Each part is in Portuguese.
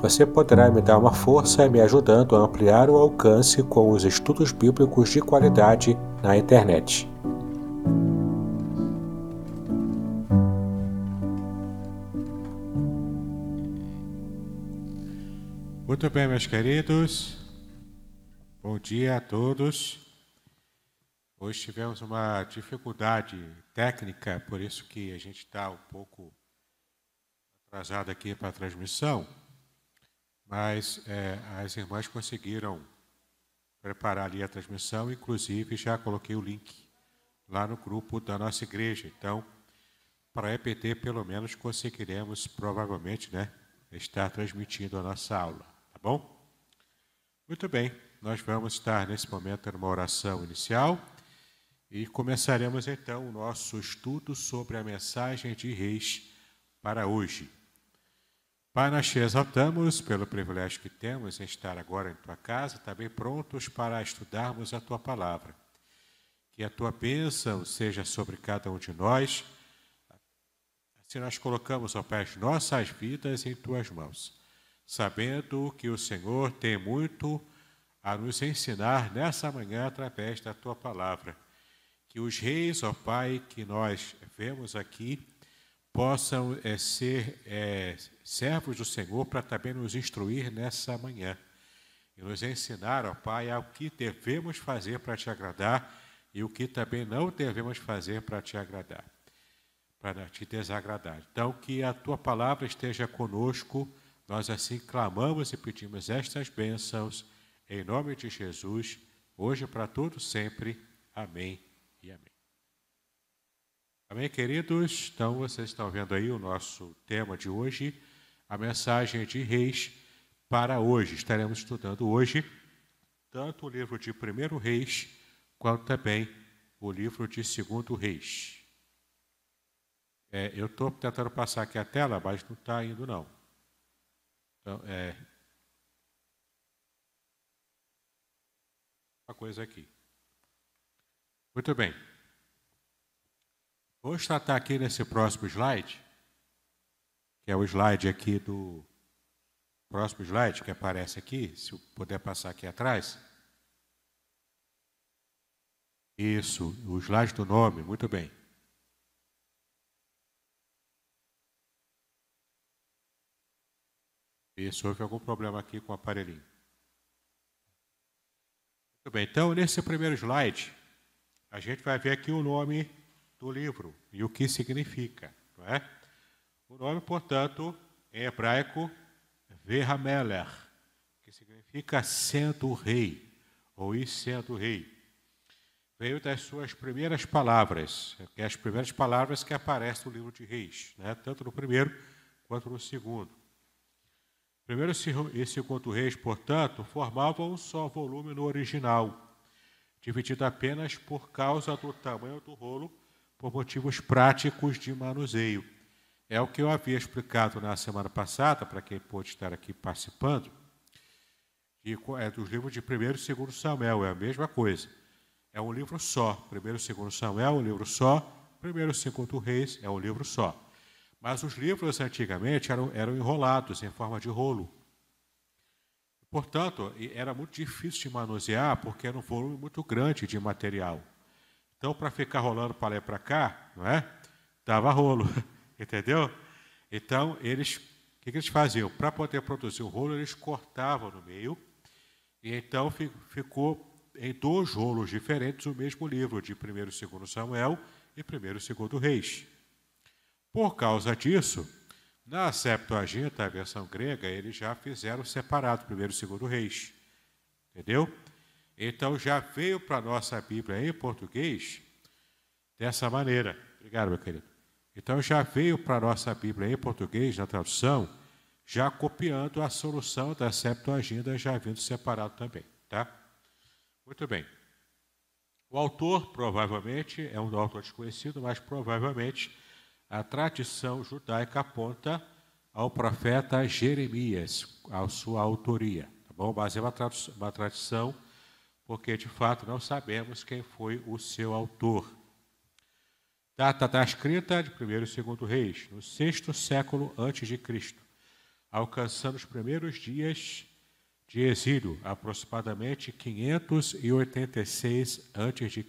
Você poderá me dar uma força me ajudando a ampliar o alcance com os estudos bíblicos de qualidade na internet. Muito bem, meus queridos. Bom dia a todos. Hoje tivemos uma dificuldade técnica, por isso que a gente está um pouco atrasado aqui para a transmissão, é, as irmãs conseguiram preparar ali a transmissão, inclusive já coloquei o link lá no grupo da nossa igreja. Então, para a EPT, pelo menos, conseguiremos, provavelmente, né, estar transmitindo a nossa aula, tá bom? Muito bem, nós vamos estar nesse momento numa oração inicial e começaremos então o nosso estudo sobre a mensagem de Reis para hoje. Pai, nós te exaltamos pelo privilégio que temos em estar agora em tua casa, também prontos para estudarmos a tua palavra. Que a tua bênção seja sobre cada um de nós. Assim nós colocamos, ó Pai, as nossas vidas em tuas mãos, sabendo que o Senhor tem muito a nos ensinar nessa manhã através da tua palavra. Que os reis, ó Pai, que nós vemos aqui, possam é, ser é, servos do Senhor para também nos instruir nessa manhã e nos ensinar, ó Pai, ao que devemos fazer para te agradar e o que também não devemos fazer para te agradar, para te desagradar. Então, que a tua palavra esteja conosco, nós assim clamamos e pedimos estas bênçãos, em nome de Jesus, hoje para todos sempre. Amém e amém. Amém, queridos? Então, vocês estão vendo aí o nosso tema de hoje, a mensagem de Reis para hoje. Estaremos estudando hoje tanto o livro de Primeiro Reis, quanto também o livro de Segundo Reis. É, eu estou tentando passar aqui a tela, mas não está indo, não. Então, é. Uma coisa aqui. Muito bem. Vamos tratar aqui nesse próximo slide, que é o slide aqui do próximo slide que aparece aqui, se puder passar aqui atrás. Isso, o slide do nome, muito bem. Isso, houve algum problema aqui com o aparelhinho. Muito bem, então nesse primeiro slide, a gente vai ver aqui o nome do livro e o que significa. Não é? O nome, portanto, em hebraico, Verhameler, que significa sendo rei, ou ir sendo rei. Veio das suas primeiras palavras, que é as primeiras palavras que aparecem no livro de Reis, né? tanto no primeiro quanto no segundo. Primeiro e segundo Reis, portanto, formavam um só volume no original, dividido apenas por causa do tamanho do rolo por motivos práticos de manuseio. É o que eu havia explicado na semana passada, para quem pôde estar aqui participando, é dos livros de 1 e 2 Samuel, é a mesma coisa. É um livro só. 1 e 2 Samuel é um livro só, 1 e 2 Reis é um livro só. Mas os livros antigamente eram, eram enrolados em forma de rolo. Portanto, era muito difícil de manusear, porque era um volume muito grande de material. Então, para ficar rolando para lá e para cá, não é? Dava rolo, entendeu? Então, eles, o que, que eles faziam? Para poder produzir o rolo, eles cortavam no meio, e então ficou em dois rolos diferentes o mesmo livro de 1 e 2 Samuel e 1 e 2 Reis. Por causa disso, na Septuaginta, a versão grega, eles já fizeram separado 1 e 2 Reis. Entendeu? Então já veio para a nossa Bíblia em português dessa maneira. Obrigado, meu querido. Então já veio para a nossa Bíblia em português, na tradução, já copiando a solução da Septuaginta, já vindo separado também. Tá? Muito bem. O autor, provavelmente, é um autor desconhecido, mas provavelmente a tradição judaica aponta ao profeta Jeremias, a sua autoria. Tá bom? Mas é uma, uma tradição, porque de fato não sabemos quem foi o seu autor. Data da escrita de 1 e 2 Reis, no sexto século antes de Cristo, alcançando os primeiros dias de exílio, aproximadamente 586 a.C.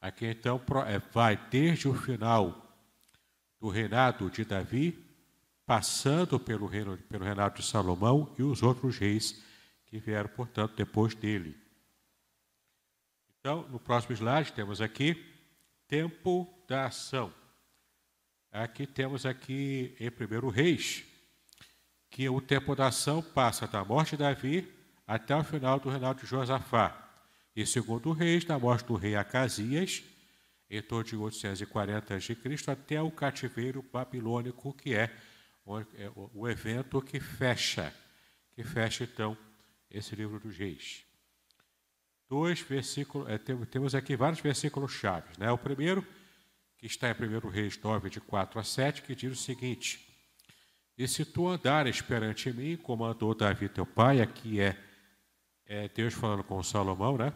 Aqui então é, vai desde o final do reinado de Davi, passando pelo, reino, pelo reinado de Salomão e os outros reis que vieram, portanto, depois dele. Então, no próximo slide temos aqui tempo da ação. Aqui temos aqui em primeiro Reis, que o tempo da ação passa da morte de Davi até o final do reinado de Josafá. E segundo Reis, da morte do rei Acasias, em torno de 840 a.C., até o cativeiro babilônico, que é o, é o evento que fecha, que fecha então esse livro dos reis. Dois versículos, é, temos aqui vários versículos chaves. Né? O primeiro, que está em 1 Reis 9, de 4 a 7, que diz o seguinte: e se tu andares perante mim, como andou Davi teu pai, aqui é, é Deus falando com Salomão, né?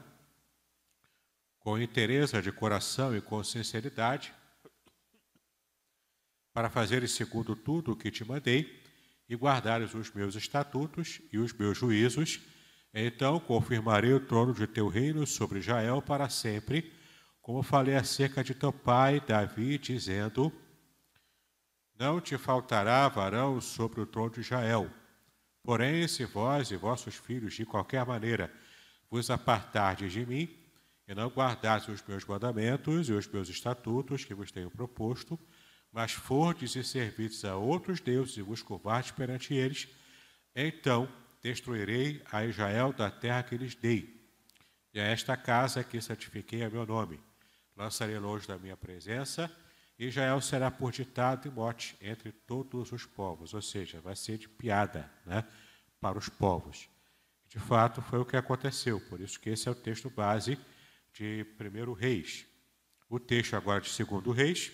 Com interesse de coração e com sinceridade, para fazeres segundo tudo o que te mandei, e guardares os meus estatutos e os meus juízos, então confirmarei o trono de teu reino sobre Israel para sempre, como falei acerca de teu pai Davi, dizendo: não te faltará varão sobre o trono de Israel. Porém, se vós e vossos filhos, de qualquer maneira, vos apartardes de mim, e não guardardes os meus mandamentos e os meus estatutos que vos tenho proposto, mas fordes e servides a outros deuses e vos curvardes perante eles, então destruirei a Israel da terra que lhes dei, e a esta casa que santifiquei a meu nome. Lançarei longe da minha presença, Israel será por ditado e mote entre todos os povos, ou seja, vai ser de piada né, para os povos. De fato, foi o que aconteceu, por isso que esse é o texto base de 1 Reis. O texto agora de 2 Reis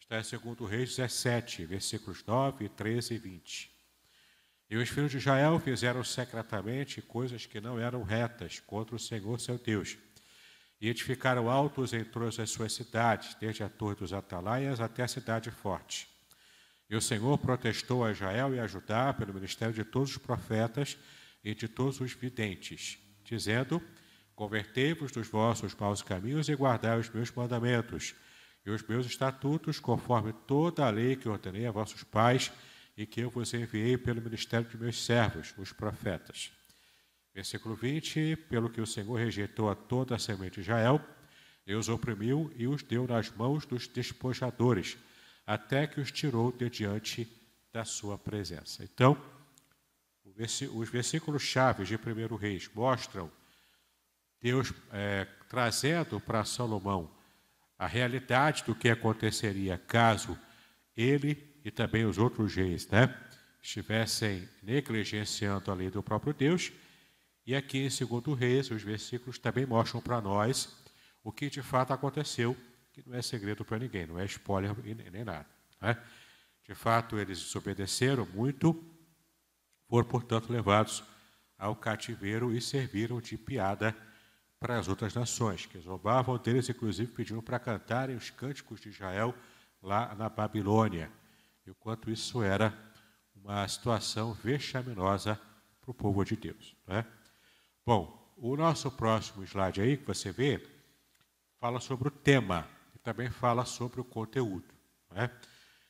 está em 2 Reis 17, versículos 9, 13 e 20. E os filhos de Israel fizeram secretamente coisas que não eram retas contra o Senhor seu Deus e edificaram altos em todas as suas cidades, desde a torre dos atalaias até a cidade forte. E o Senhor protestou a Israel e a Judá pelo ministério de todos os profetas e de todos os videntes, dizendo: Convertei-vos dos vossos maus caminhos e guardai os meus mandamentos e os meus estatutos, conforme toda a lei que ordenei a vossos pais e que eu vos enviei pelo ministério de meus servos, os profetas. Versículo 20: Pelo que o Senhor rejeitou a toda a semente de Israel, e os oprimiu e os deu nas mãos dos despojadores, até que os tirou de diante da sua presença. Então, os versículos chaves de 1 Reis mostram Deus é, trazendo para Salomão a realidade do que aconteceria caso ele e também os outros reis né, estivessem negligenciando a lei do próprio Deus e aqui em 2 Reis, os versículos também mostram para nós o que de fato aconteceu, que não é segredo para ninguém, não é spoiler nem nada. Né? De fato, eles desobedeceram muito, foram, portanto, levados ao cativeiro e serviram de piada para as outras nações, que zombavam deles, inclusive pediram para cantarem os cânticos de Israel lá na Babilônia. E o quanto isso era uma situação vexaminosa para o povo de Deus. Né? Bom, o nosso próximo slide aí que você vê fala sobre o tema e também fala sobre o conteúdo. Né?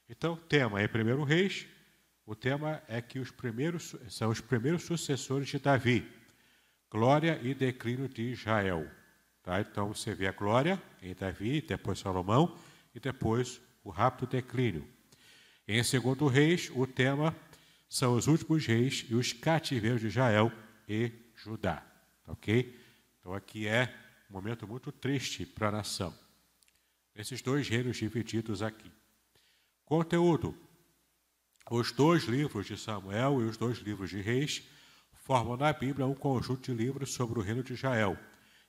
Então, o tema é primeiro reis. O tema é que os primeiros são os primeiros sucessores de Davi. glória e declínio de Israel. Tá? Então você vê a glória em Davi, depois Salomão e depois o rápido declínio. Em segundo reis, o tema são os últimos reis e os cativeiros de Israel e Judá. Ok? Então aqui é um momento muito triste para a nação. Esses dois reinos divididos aqui. Conteúdo: os dois livros de Samuel e os dois livros de Reis formam na Bíblia um conjunto de livros sobre o reino de Israel.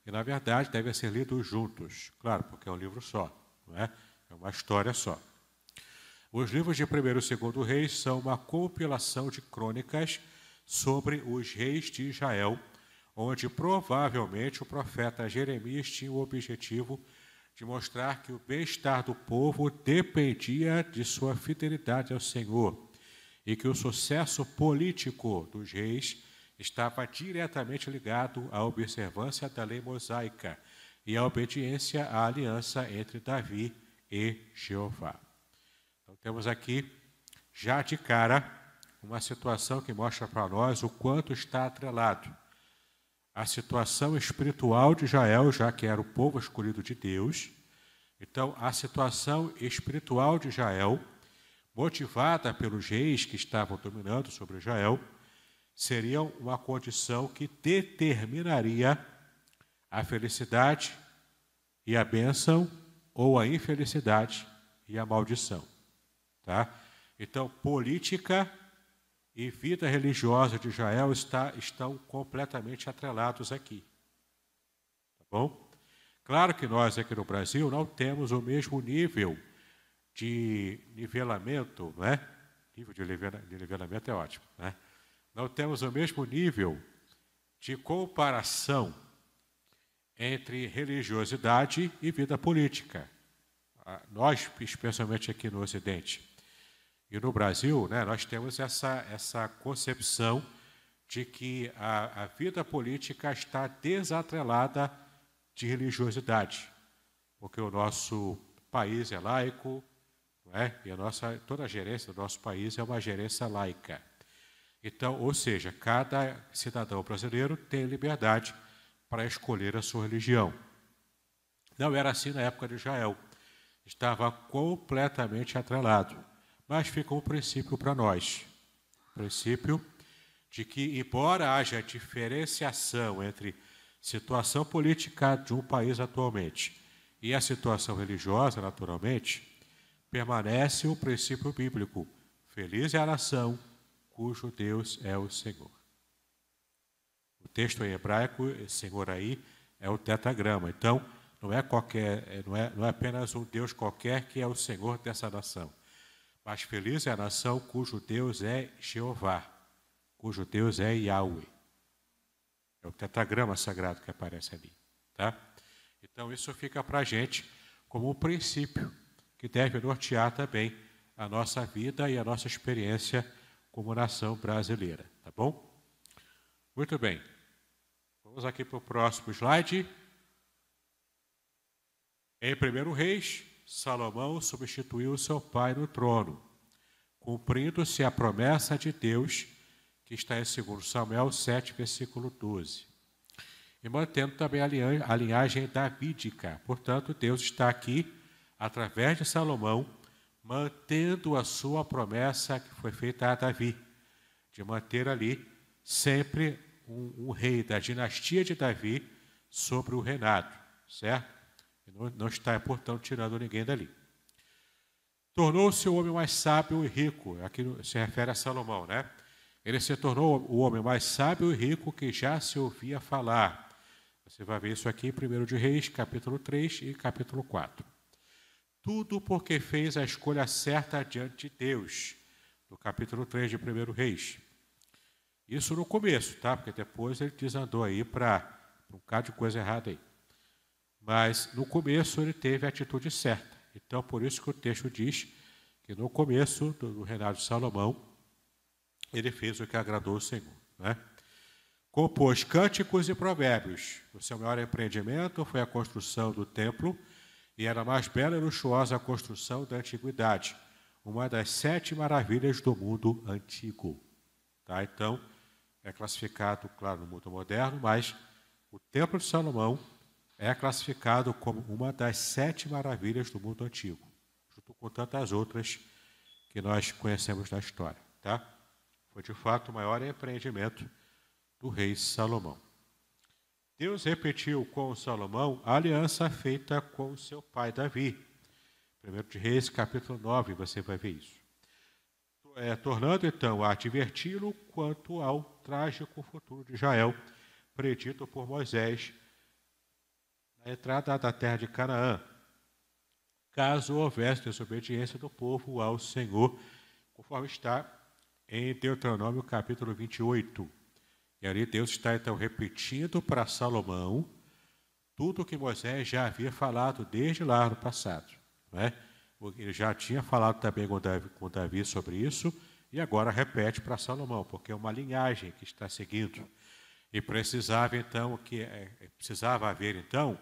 E, na verdade, devem ser lidos juntos. Claro, porque é um livro só, não é? É uma história só. Os livros de 1 e 2 Reis são uma compilação de crônicas sobre os reis de Israel, onde provavelmente o profeta Jeremias tinha o objetivo de mostrar que o bem-estar do povo dependia de sua fidelidade ao Senhor e que o sucesso político dos reis estava diretamente ligado à observância da lei mosaica e à obediência à aliança entre Davi e Jeová. Temos aqui já de cara uma situação que mostra para nós o quanto está atrelado a situação espiritual de Israel, já que era o povo escolhido de Deus. Então, a situação espiritual de Israel, motivada pelos reis que estavam dominando sobre Israel, seria uma condição que determinaria a felicidade e a bênção ou a infelicidade e a maldição. Tá? Então, política e vida religiosa de Israel está, estão completamente atrelados aqui. Tá bom? Claro que nós aqui no Brasil não temos o mesmo nível de nivelamento, né? Nível de nivelamento é ótimo, né? Não temos o mesmo nível de comparação entre religiosidade e vida política. Ah, nós, especialmente aqui no Ocidente, e no Brasil, né, nós temos essa, essa concepção de que a, a vida política está desatrelada de religiosidade, porque o nosso país é laico, é? e a nossa, toda a gerência do nosso país é uma gerência laica. Então, ou seja, cada cidadão brasileiro tem liberdade para escolher a sua religião. Não era assim na época de Israel. Estava completamente atrelado. Mas fica um princípio para nós. O princípio de que, embora haja diferenciação entre situação política de um país atualmente e a situação religiosa, naturalmente, permanece o princípio bíblico: feliz é a nação cujo Deus é o Senhor. O texto em hebraico, Senhor aí, é o tetagrama. Então, não é qualquer, não é, não é apenas um Deus qualquer que é o Senhor dessa nação. Mas feliz é a nação cujo Deus é Jeová, cujo Deus é Yahweh. É o tetragrama sagrado que aparece ali. Tá? Então, isso fica para a gente como um princípio que deve nortear também a nossa vida e a nossa experiência como nação brasileira. Tá bom? Muito bem. Vamos aqui para o próximo slide. Em primeiro Reis, Salomão substituiu seu pai no trono, cumprindo-se a promessa de Deus, que está em 2 Samuel 7, versículo 12. E mantendo também a linhagem davídica. Portanto, Deus está aqui, através de Salomão, mantendo a sua promessa que foi feita a Davi, de manter ali sempre um, um rei da dinastia de Davi sobre o reinado, certo? Não, está, portanto, tirando ninguém dali. Tornou-se o homem mais sábio e rico. Aqui se refere a Salomão, né? Ele se tornou o homem mais sábio e rico que já se ouvia falar. Você vai ver isso aqui em 1 de Reis, capítulo 3 e capítulo 4. Tudo porque fez a escolha certa diante de Deus, no capítulo 3 de 1 Reis. Isso no começo, tá? Porque depois ele desandou aí para um bocado de coisa errada aí. Mas no começo ele teve a atitude certa. Então, por isso que o texto diz que no começo do reinado de Salomão, ele fez o que agradou o Senhor. Né? Compôs cânticos e provérbios. O seu maior empreendimento foi a construção do templo, e era a mais bela e luxuosa a construção da antiguidade, uma das sete maravilhas do mundo antigo. Tá? Então, é classificado, claro, no mundo moderno, mas o Templo de Salomão é classificado como uma das sete maravilhas do mundo antigo, junto com tantas outras que nós conhecemos na história. Tá? Foi de fato o maior empreendimento do rei Salomão. Deus repetiu com Salomão a aliança feita com seu pai Davi. 1 de Reis, capítulo 9, você vai ver isso. É, tornando então a adverti-lo quanto ao trágico futuro de Israel, predito por Moisés na entrada da terra de Canaã, caso houvesse desobediência do povo ao Senhor, conforme está em Deuteronômio capítulo 28. E ali Deus está então repetindo para Salomão tudo o que Moisés já havia falado desde lá no passado. Não é? Ele já tinha falado também com Davi, com Davi sobre isso e agora repete para Salomão, porque é uma linhagem que está seguindo. E precisava então que é, precisava haver então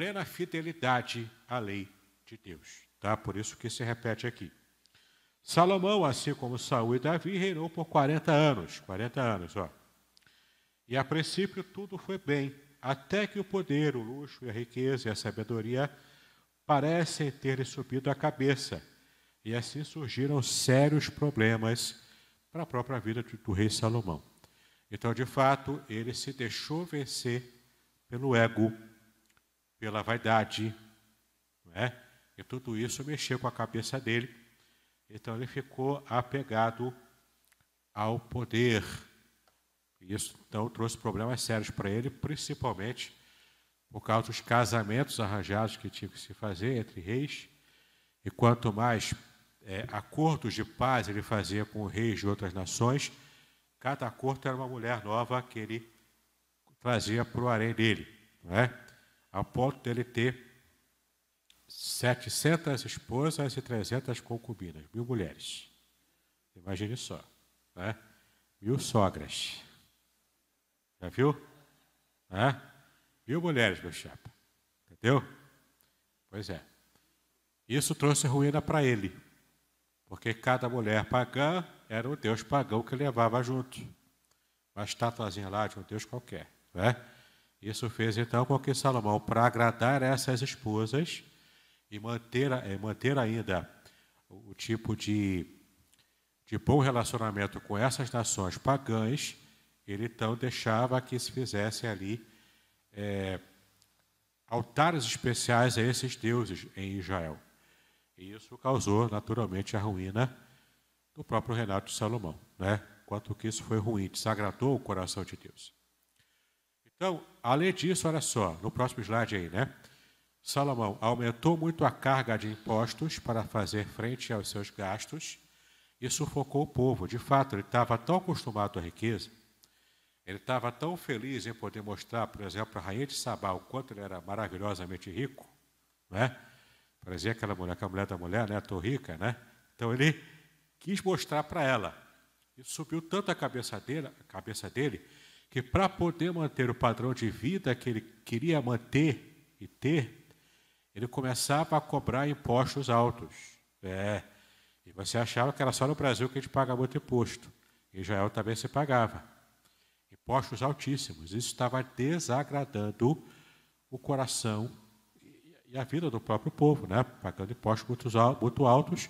plena fidelidade à lei de Deus, tá? Por isso que se repete aqui. Salomão, assim como Saul e Davi, reinou por 40 anos. 40 anos, ó. E a princípio tudo foi bem, até que o poder, o luxo e a riqueza e a sabedoria parecem ter subido a cabeça. E assim surgiram sérios problemas para a própria vida do rei Salomão. Então, de fato, ele se deixou vencer pelo ego, pela vaidade, não é? e tudo isso mexeu com a cabeça dele então ele ficou apegado ao poder. Isso então trouxe problemas sérios para ele, principalmente por causa dos casamentos arranjados que tinha que se fazer entre reis. E quanto mais é, acordos de paz ele fazia com reis de outras nações, cada acordo era uma mulher nova que ele trazia para o harém dele, não é? Ao ponto dele ter 700 esposas e 300 concubinas, mil mulheres. Imagine só. Né? Mil sogras. Já viu? Né? Mil mulheres, meu chapa. Entendeu? Pois é. Isso trouxe ruína para ele. Porque cada mulher pagã era um deus pagão que levava junto. Uma estatuazinha lá de um deus qualquer. Né? Isso fez então com que Salomão, para agradar essas esposas, e manter, manter ainda o, tipo de, de bom relacionamento com essas nações pagãs, ele então deixava que se fizesse ali é, altares especiais a esses deuses em Israel. E isso causou, naturalmente, a ruína do próprio reinado de Salomão. Né? Quanto que isso foi ruim, desagradou o coração de Deus. Então, além disso, olha só, no próximo slide aí, né? Salomão aumentou muito a carga de impostos para fazer frente aos seus gastos e sufocou o povo. De fato, ele estava tão acostumado à riqueza, ele estava tão feliz em poder mostrar, por exemplo, a rainha de Sabá o quanto ele era maravilhosamente rico, né? Parecia aquela mulher, aquela mulher da mulher, né? Estou rica, né? Então ele quis mostrar para ela. E subiu tanto a cabeça dele, a cabeça dele que para poder manter o padrão de vida que ele queria manter e ter, ele começava a cobrar impostos altos. É. E você achava que era só no Brasil que a gente pagava muito imposto. Em Israel também se pagava. Impostos altíssimos. Isso estava desagradando o coração e a vida do próprio povo, né? Pagando impostos muito altos,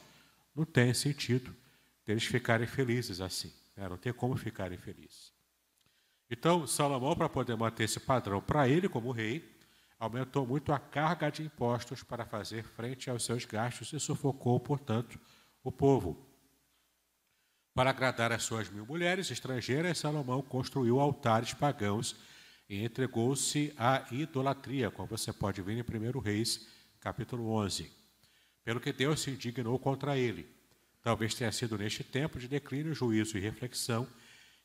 não tem sentido deles ficarem felizes assim. Né? Não tem como ficarem felizes. Então, Salomão, para poder manter esse padrão para ele como rei, aumentou muito a carga de impostos para fazer frente aos seus gastos e sufocou, portanto, o povo. Para agradar as suas mil mulheres estrangeiras, Salomão construiu altares pagãos e entregou-se à idolatria, como você pode ver em 1 Reis, capítulo 11. Pelo que Deus se indignou contra ele. Talvez tenha sido neste tempo de declínio, juízo e reflexão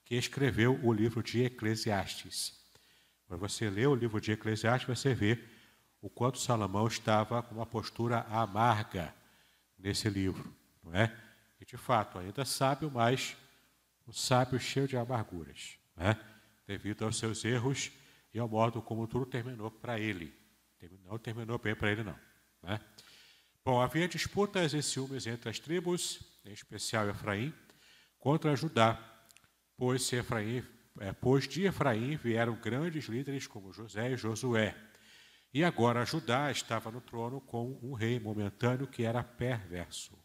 que escreveu o livro de Eclesiastes. Quando você lê o livro de Eclesiastes, você vê o quanto Salomão estava com uma postura amarga nesse livro, não é? E de fato, ainda sábio, mas um sábio cheio de amarguras, né? devido aos seus erros e ao modo como tudo terminou para ele. Não terminou bem para ele, não. Né? Bom, havia disputas e ciúmes entre as tribos, em especial Efraim, contra Judá, pois, Efraim, é, pois de Efraim vieram grandes líderes como José e Josué. E agora Judá estava no trono com um rei momentâneo que era perverso.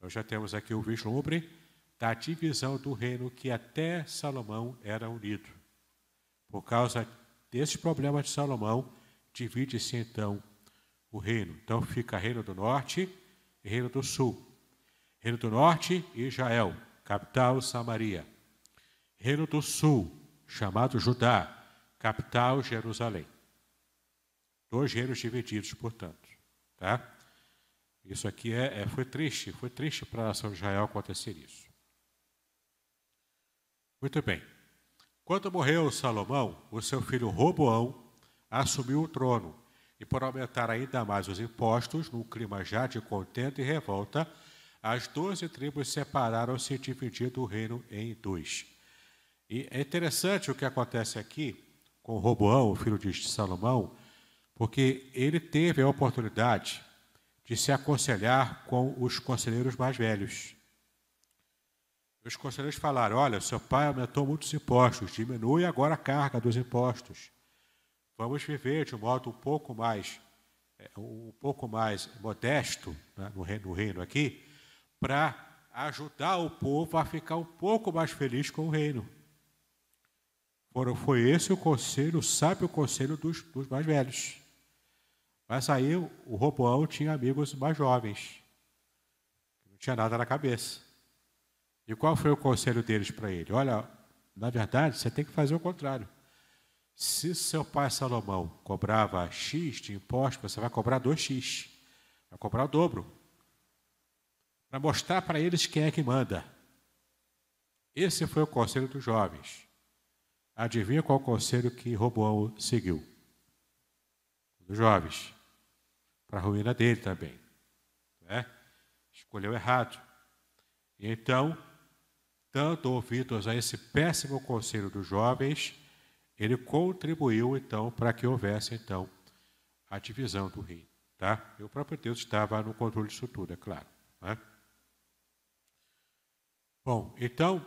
Nós já temos aqui o vislumbre da divisão do reino que até Salomão era unido. Por causa desses problemas de Salomão, divide-se então o reino. Então fica Reino do Norte e Reino do Sul. Reino do Norte, Israel, capital Samaria. Reino do Sul, chamado Judá, capital Jerusalém. Dois reinos divididos, portanto. Tá? Isso aqui é, é foi triste, foi triste para a nação de Israel acontecer isso. Muito bem. Quando morreu Salomão, o seu filho Roboão assumiu o trono e, por aumentar ainda mais os impostos, num clima já de contento e revolta, as doze tribos separaram-se dividiram o reino em dois. E é interessante o que acontece aqui com Roboão, o filho de Salomão, porque ele teve a oportunidade de se aconselhar com os conselheiros mais velhos. Os conselheiros falaram: Olha, seu pai aumentou muitos impostos, diminui agora a carga dos impostos. Vamos viver de um modo um pouco mais, é, um pouco mais modesto né, no, reino, no reino aqui, para ajudar o povo a ficar um pouco mais feliz com o reino. Foi esse o conselho, o sábio conselho dos, dos mais velhos. Mas aí o Roboão tinha amigos mais jovens, não tinha nada na cabeça. E qual foi o conselho deles para ele? Olha, na verdade, você tem que fazer o contrário. Se seu pai Salomão cobrava X de imposto, você vai cobrar 2X. Vai cobrar o dobro. Para mostrar para eles quem é que manda. Esse foi o conselho dos jovens. Adivinha qual conselho que Roboão seguiu? Dos jovens para a ruína dele também. Né? Escolheu errado. E então, dando ouvidos a esse péssimo conselho dos jovens, ele contribuiu então para que houvesse então a divisão do reino. Tá? E o próprio Deus estava no controle disso tudo, é claro. Né? Bom, então,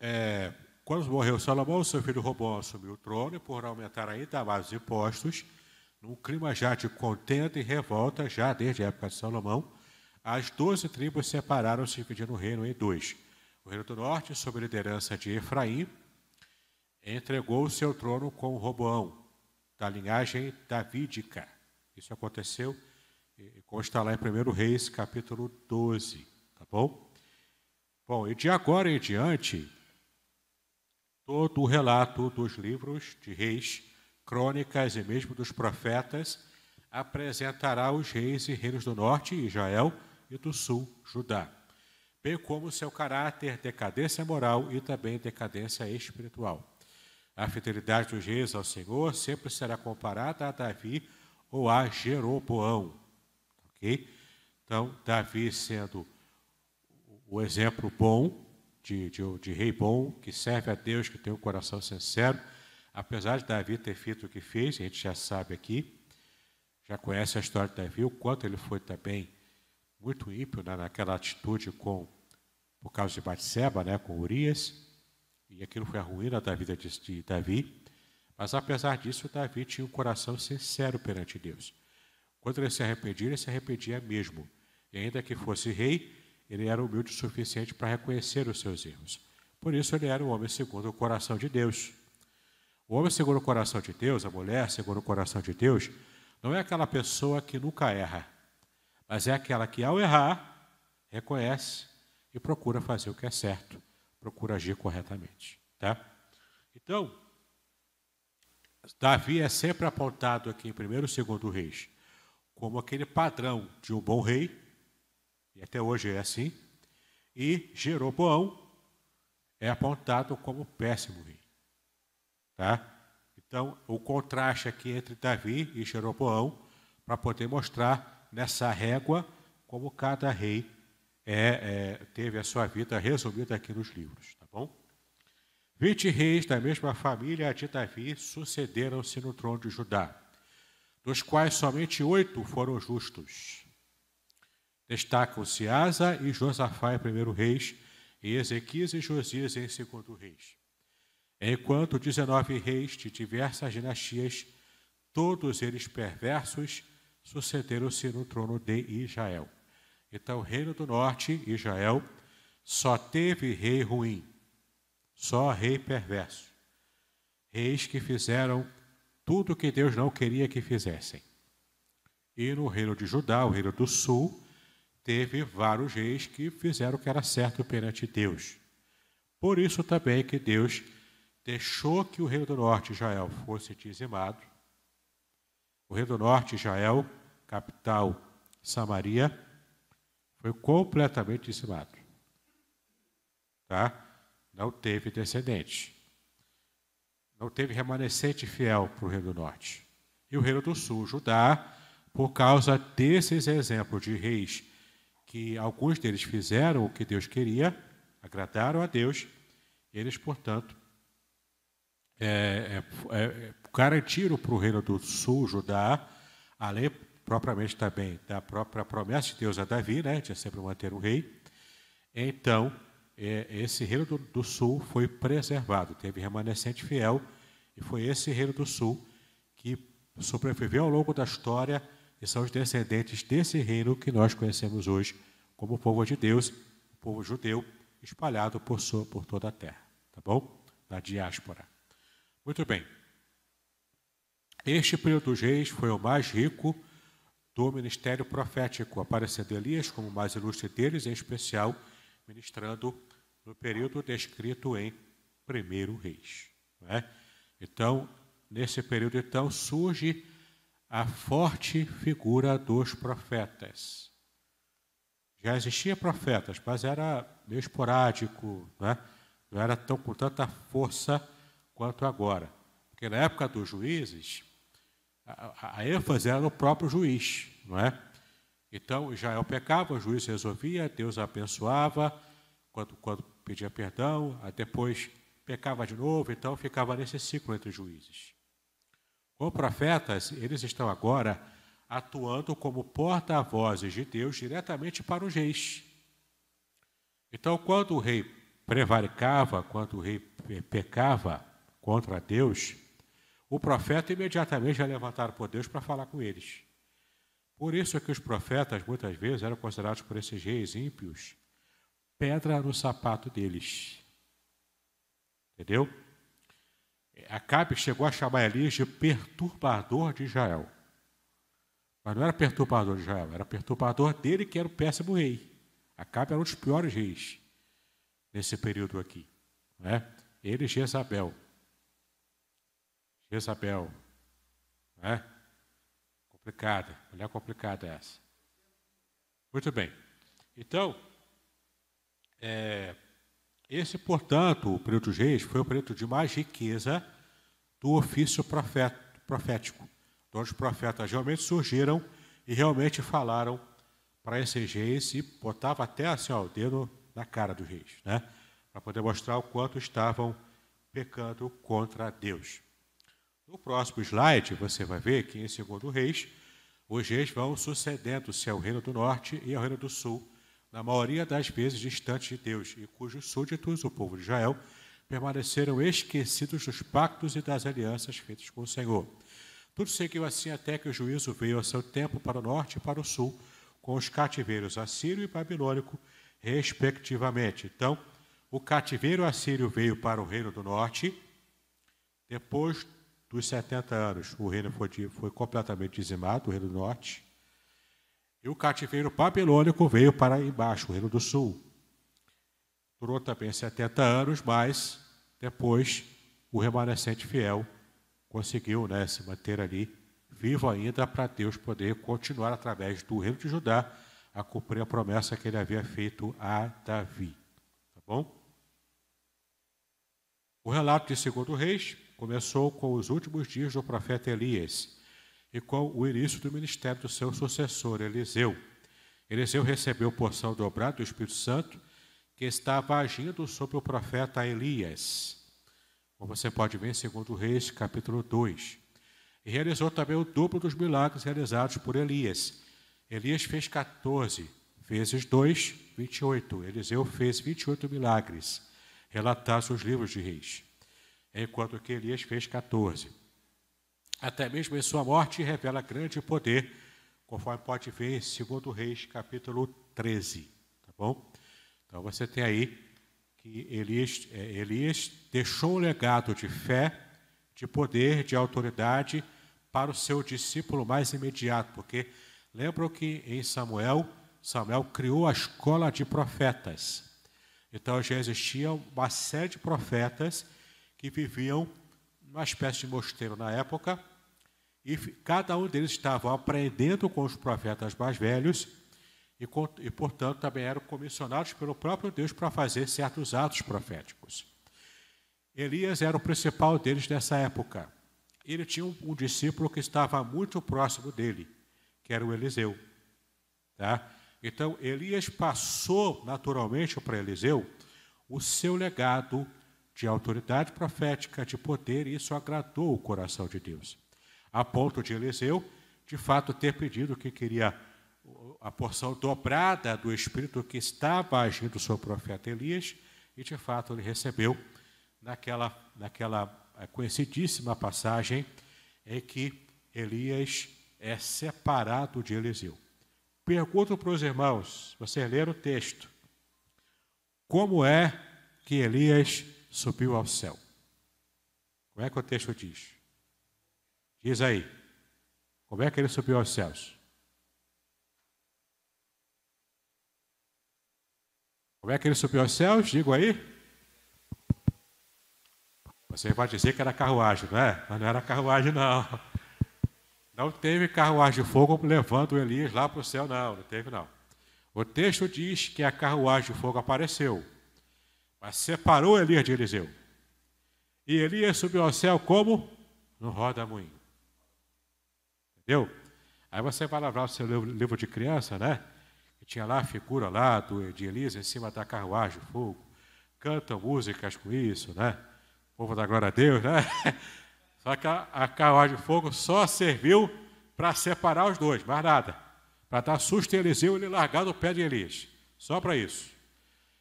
é, quando morreu Salomão, seu filho Robão assumiu o trono e por aumentar ainda mais os impostos, num clima já de contenda e revolta, já desde a época de Salomão, as doze tribos separaram-se dividindo o reino em dois. O reino do norte, sob a liderança de Efraim, entregou o seu trono com Roboão, da linhagem davídica. Isso aconteceu, consta lá em 1 Reis, capítulo 12, tá bom? Bom, e de agora em diante, todo o relato dos livros de reis crônicas e mesmo dos profetas, apresentará os reis e reinos do norte, Israel, e do sul, Judá, bem como seu caráter, decadência moral e também decadência espiritual. A fidelidade dos reis ao Senhor sempre será comparada a Davi ou a Jeroboão. Ok? Então, Davi sendo o exemplo bom, de, de, de rei bom, que serve a Deus, que tem um coração sincero, Apesar de Davi ter feito o que fez, a gente já sabe aqui, já conhece a história de Davi, o quanto ele foi também muito ímpio né, naquela atitude com, por causa de Batseba, né, com Urias, e aquilo foi a ruína da vida de, de Davi. Mas apesar disso, Davi tinha um coração sincero perante Deus. Quando ele se arrependia, ele se arrependia mesmo. E ainda que fosse rei, ele era humilde o suficiente para reconhecer os seus erros. Por isso, ele era um homem segundo o coração de Deus. O homem segundo o coração de Deus, a mulher segundo o coração de Deus, não é aquela pessoa que nunca erra, mas é aquela que, ao errar, reconhece e procura fazer o que é certo, procura agir corretamente. Tá? Então, Davi é sempre apontado aqui em 1 e 2 Reis como aquele padrão de um bom rei, e até hoje é assim, e Jeroboão é apontado como péssimo rei. Tá? Então, o contraste aqui entre Davi e Jeroboão, para poder mostrar nessa régua como cada rei é, é, teve a sua vida resumida aqui nos livros. Tá bom? Vinte reis da mesma família de Davi sucederam-se no trono de Judá, dos quais somente oito foram justos. Destacam-se Asa e Josafá em primeiro reis, e Ezequias e Josias em segundo reis. Enquanto 19 reis de diversas dinastias, todos eles perversos, sucederam-se no trono de Israel. Então, o reino do norte, Israel, só teve rei ruim, só rei perverso. Reis que fizeram tudo o que Deus não queria que fizessem. E no reino de Judá, o reino do sul, teve vários reis que fizeram o que era certo perante Deus. Por isso também que Deus deixou que o reino do norte, Israel, fosse dizimado. O reino do norte, Israel, capital Samaria, foi completamente dizimado. Tá? Não teve descendente. Não teve remanescente fiel para o reino do norte. E o reino do sul, Judá, por causa desses exemplos de reis que alguns deles fizeram o que Deus queria, agradaram a Deus, eles, portanto, é, é, é, garantiram para o reino do sul, Judá, além propriamente também da própria promessa de Deus a Davi, né, de sempre manter o rei. Então, é, esse reino do, do, sul foi preservado, teve remanescente fiel, e foi esse reino do sul que sobreviveu ao longo da história e são os descendentes desse reino que nós conhecemos hoje como o povo de Deus, o povo judeu, espalhado por, por toda a terra. Tá bom? Na diáspora. Muito bem. Este período dos reis foi o mais rico do ministério profético, aparecendo Elias como o mais ilustre deles, em especial ministrando no período descrito em Primeiro Reis. É? Então, nesse período, então, surge a forte figura dos profetas. Já existia profetas, mas era meio esporádico, né? não era tão com tanta força quanto agora. Porque na época dos juízes, a, a ênfase era no próprio juiz, não é? Então, Israel pecava, o juiz resolvia, Deus abençoava, quando, quando pedia perdão, depois pecava de novo, então ficava nesse ciclo entre juízes. Como profetas, eles estão agora atuando como porta-vozes de Deus diretamente para os reis. Então, quando o rei prevaricava, quando o rei pecava contra Deus, o profeta imediatamente já levantava por Deus para falar com eles. Por isso é que os profetas muitas vezes eram considerados por esses reis ímpios pedra no sapato deles. Entendeu? Acabe chegou a chamar Elias de perturbador de Israel. Mas não era perturbador de Israel, era perturbador dele que era o péssimo rei. Acabe era um dos piores reis nesse período aqui. Não é? Ele e Jezabel. Jezabel. Não é? Complicada, mulher complicada essa. Muito bem. Então, é, esse, portanto, o período dos reis foi o período de mais riqueza do ofício profético, onde os profetas realmente surgiram e realmente falaram para esses reis e botava até assim, ó, o dedo na cara dos reis, né? para poder mostrar o quanto estavam pecando contra Deus. No próximo slide, você vai ver que, em segundo reis, os reis vão sucedendo-se ao reino do norte e ao reino do sul, na maioria das vezes distantes de Deus, e cujos súditos, o povo de Israel, permaneceram esquecidos dos pactos e das alianças feitas com o Senhor. Tudo seguiu assim até que o juízo veio a seu tempo para o norte e para o sul, com os cativeiros assírio e babilônico, respectivamente. Então, o cativeiro assírio veio para o reino do norte, depois dos 70 anos, o reino foi, foi completamente dizimado, o reino do norte. E o cativeiro babilônico veio para embaixo, o reino do sul. Durou também 70 anos, mas depois o remanescente fiel conseguiu né, se manter ali vivo ainda para Deus poder continuar através do reino de Judá a cumprir a promessa que ele havia feito a Davi. Tá bom? O relato de Segundo Reis começou com os últimos dias do profeta Elias e com o início do ministério do seu sucessor, Eliseu. Eliseu recebeu porção dobrada do Espírito Santo que estava agindo sobre o profeta Elias. Como você pode ver 2 Reis, capítulo 2. E realizou também o dobro dos milagres realizados por Elias. Elias fez 14, vezes 2, 28. Eliseu fez 28 milagres, relatados nos livros de reis, enquanto que Elias fez 14. Até mesmo em sua morte revela grande poder, conforme pode ver em 2 Reis, capítulo 13. Tá bom? Então você tem aí que Elias, é, Elias deixou um legado de fé, de poder, de autoridade para o seu discípulo mais imediato, porque lembram que em Samuel, Samuel criou a escola de profetas. Então já existia uma série de profetas que viviam numa espécie de mosteiro na época, e cada um deles estava aprendendo com os profetas mais velhos, e, e portanto também eram comissionados pelo próprio Deus para fazer certos atos proféticos. Elias era o principal deles nessa época. Ele tinha um, um discípulo que estava muito próximo dele, que era o Eliseu. Tá? Então, Elias passou naturalmente para Eliseu o seu legado de autoridade profética, de poder, e isso agradou o coração de Deus. A ponto de Eliseu, de fato, ter pedido que queria a porção dobrada do Espírito que estava agindo sobre o profeta Elias, e de fato ele recebeu naquela, naquela conhecidíssima passagem em que Elias é separado de Eliseu. Pergunto para os irmãos, vocês leram o texto, como é que Elias subiu ao céu? Como é que o texto diz? Diz aí, como é que ele subiu aos céus? Como é que ele subiu aos céus? Digo aí. Você vai dizer que era carruagem, não é? Mas não era carruagem, não. Não teve carruagem de fogo levando Elias lá para o céu, não, não teve não. O texto diz que a carruagem de fogo apareceu, mas separou Elias de Eliseu. E Elias subiu ao céu como? No roda-moinho. Entendeu? Aí você vai lavrar o seu livro de criança, né? Tinha lá a figura lá do, de Elias em cima da carruagem de fogo. Cantam músicas com isso, né? O povo da glória a Deus, né? Só que a, a carruagem de fogo só serviu para separar os dois, mais nada. Para dar susto em Eliseu e ele largar do pé de Elias. Só para isso.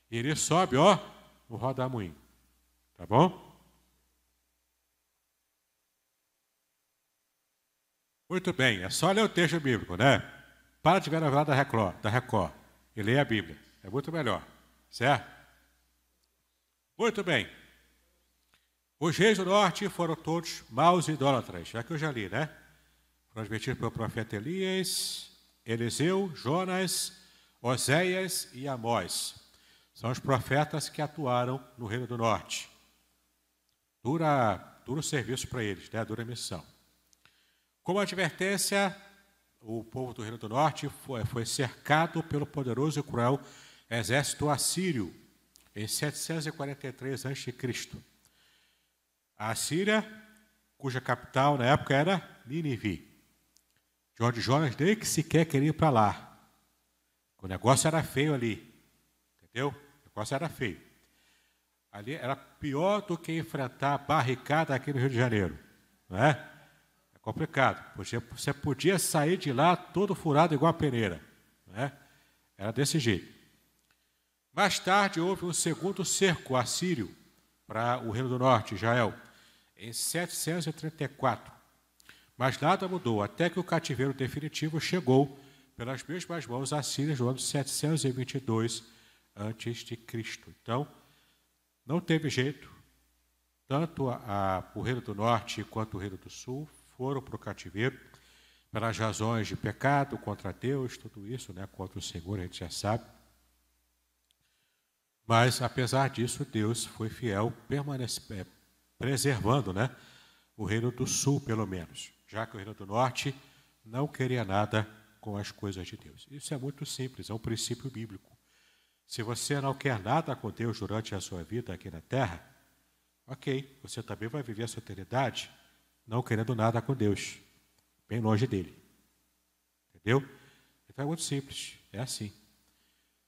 E ele sobe, ó, no rodamuinho. Tá bom? Muito bem, é só ler o texto bíblico, né? Para de ver a novela da Record, da Record e ler a Bíblia. É muito melhor, certo? Muito bem. Os reis do norte foram todos maus idólatras, já que eu já li, né? Foram advertidos pelo profeta Elias, Eliseu, Jonas, Oséias e Amós. São os profetas que atuaram no reino do norte. Dura, duro serviço para eles, né? dura missão. Como advertência, o povo do reino do norte foi, foi cercado pelo poderoso e cruel exército assírio em 743 a.C. A Síria, cuja capital na época era Nínive. Jorge Jonas nem que sequer queria ir para lá. O negócio era feio ali. Entendeu? O negócio era feio. Ali era pior do que enfrentar a barricada aqui no Rio de Janeiro. Não é? É complicado. Você podia sair de lá todo furado igual a peneira. Não é? Era desse jeito. Mais tarde houve um segundo cerco assírio para o Reino do Norte, Israel em 734. Mas nada mudou, até que o cativeiro definitivo chegou pelas mesmas mãos assírias no ano 722 a.C. Então, não teve jeito. Tanto a, a, o reino do norte quanto o reino do sul foram para o cativeiro pelas razões de pecado contra Deus, tudo isso, né, contra o Senhor, a gente já sabe. Mas, apesar disso, Deus foi fiel, permanece, é, preservando né, o reino do sul, pelo menos, já que o reino do norte não queria nada com as coisas de Deus. Isso é muito simples, é um princípio bíblico. Se você não quer nada com Deus durante a sua vida aqui na terra, ok, você também vai viver a sua eternidade não querendo nada com Deus, bem longe dele. Entendeu? Então é muito simples, é assim.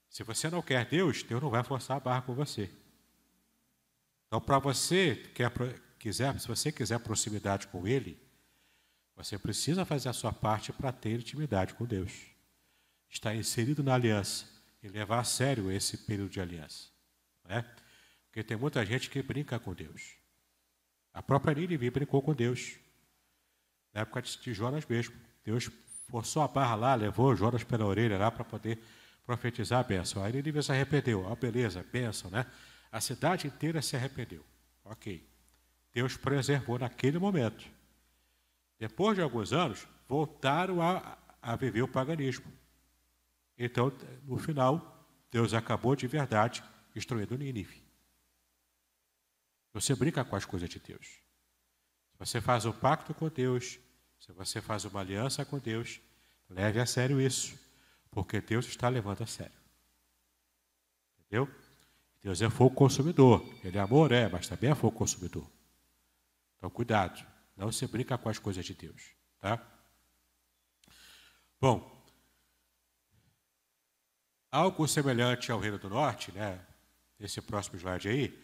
Se você não quer Deus, Deus não vai forçar a barra com você. Então, para você que quiser, se você quiser proximidade com Ele, você precisa fazer a sua parte para ter intimidade com Deus. estar inserido na aliança e levar a sério esse período de aliança. Né? Porque tem muita gente que brinca com Deus. A própria Nínive brincou com Deus. Na época de Jonas mesmo. Deus forçou a barra lá, levou Jonas pela orelha lá para poder profetizar a bênção. Aí Nínive se arrependeu. Ah, beleza, bênção, né? A cidade inteira se arrependeu. Ok. Deus preservou naquele momento. Depois de alguns anos, voltaram a, a viver o paganismo. Então, no final, Deus acabou de verdade destruindo Nínive. Você brinca com as coisas de Deus. Se você faz um pacto com Deus, se você faz uma aliança com Deus, leve a sério isso, porque Deus está levando a sério. Entendeu? Deus é fogo consumidor. Ele é amor, é, mas também é fogo consumidor. Então, cuidado. Não se brinca com as coisas de Deus. Tá? Bom, algo semelhante ao Reino do Norte, né? Esse próximo slide aí,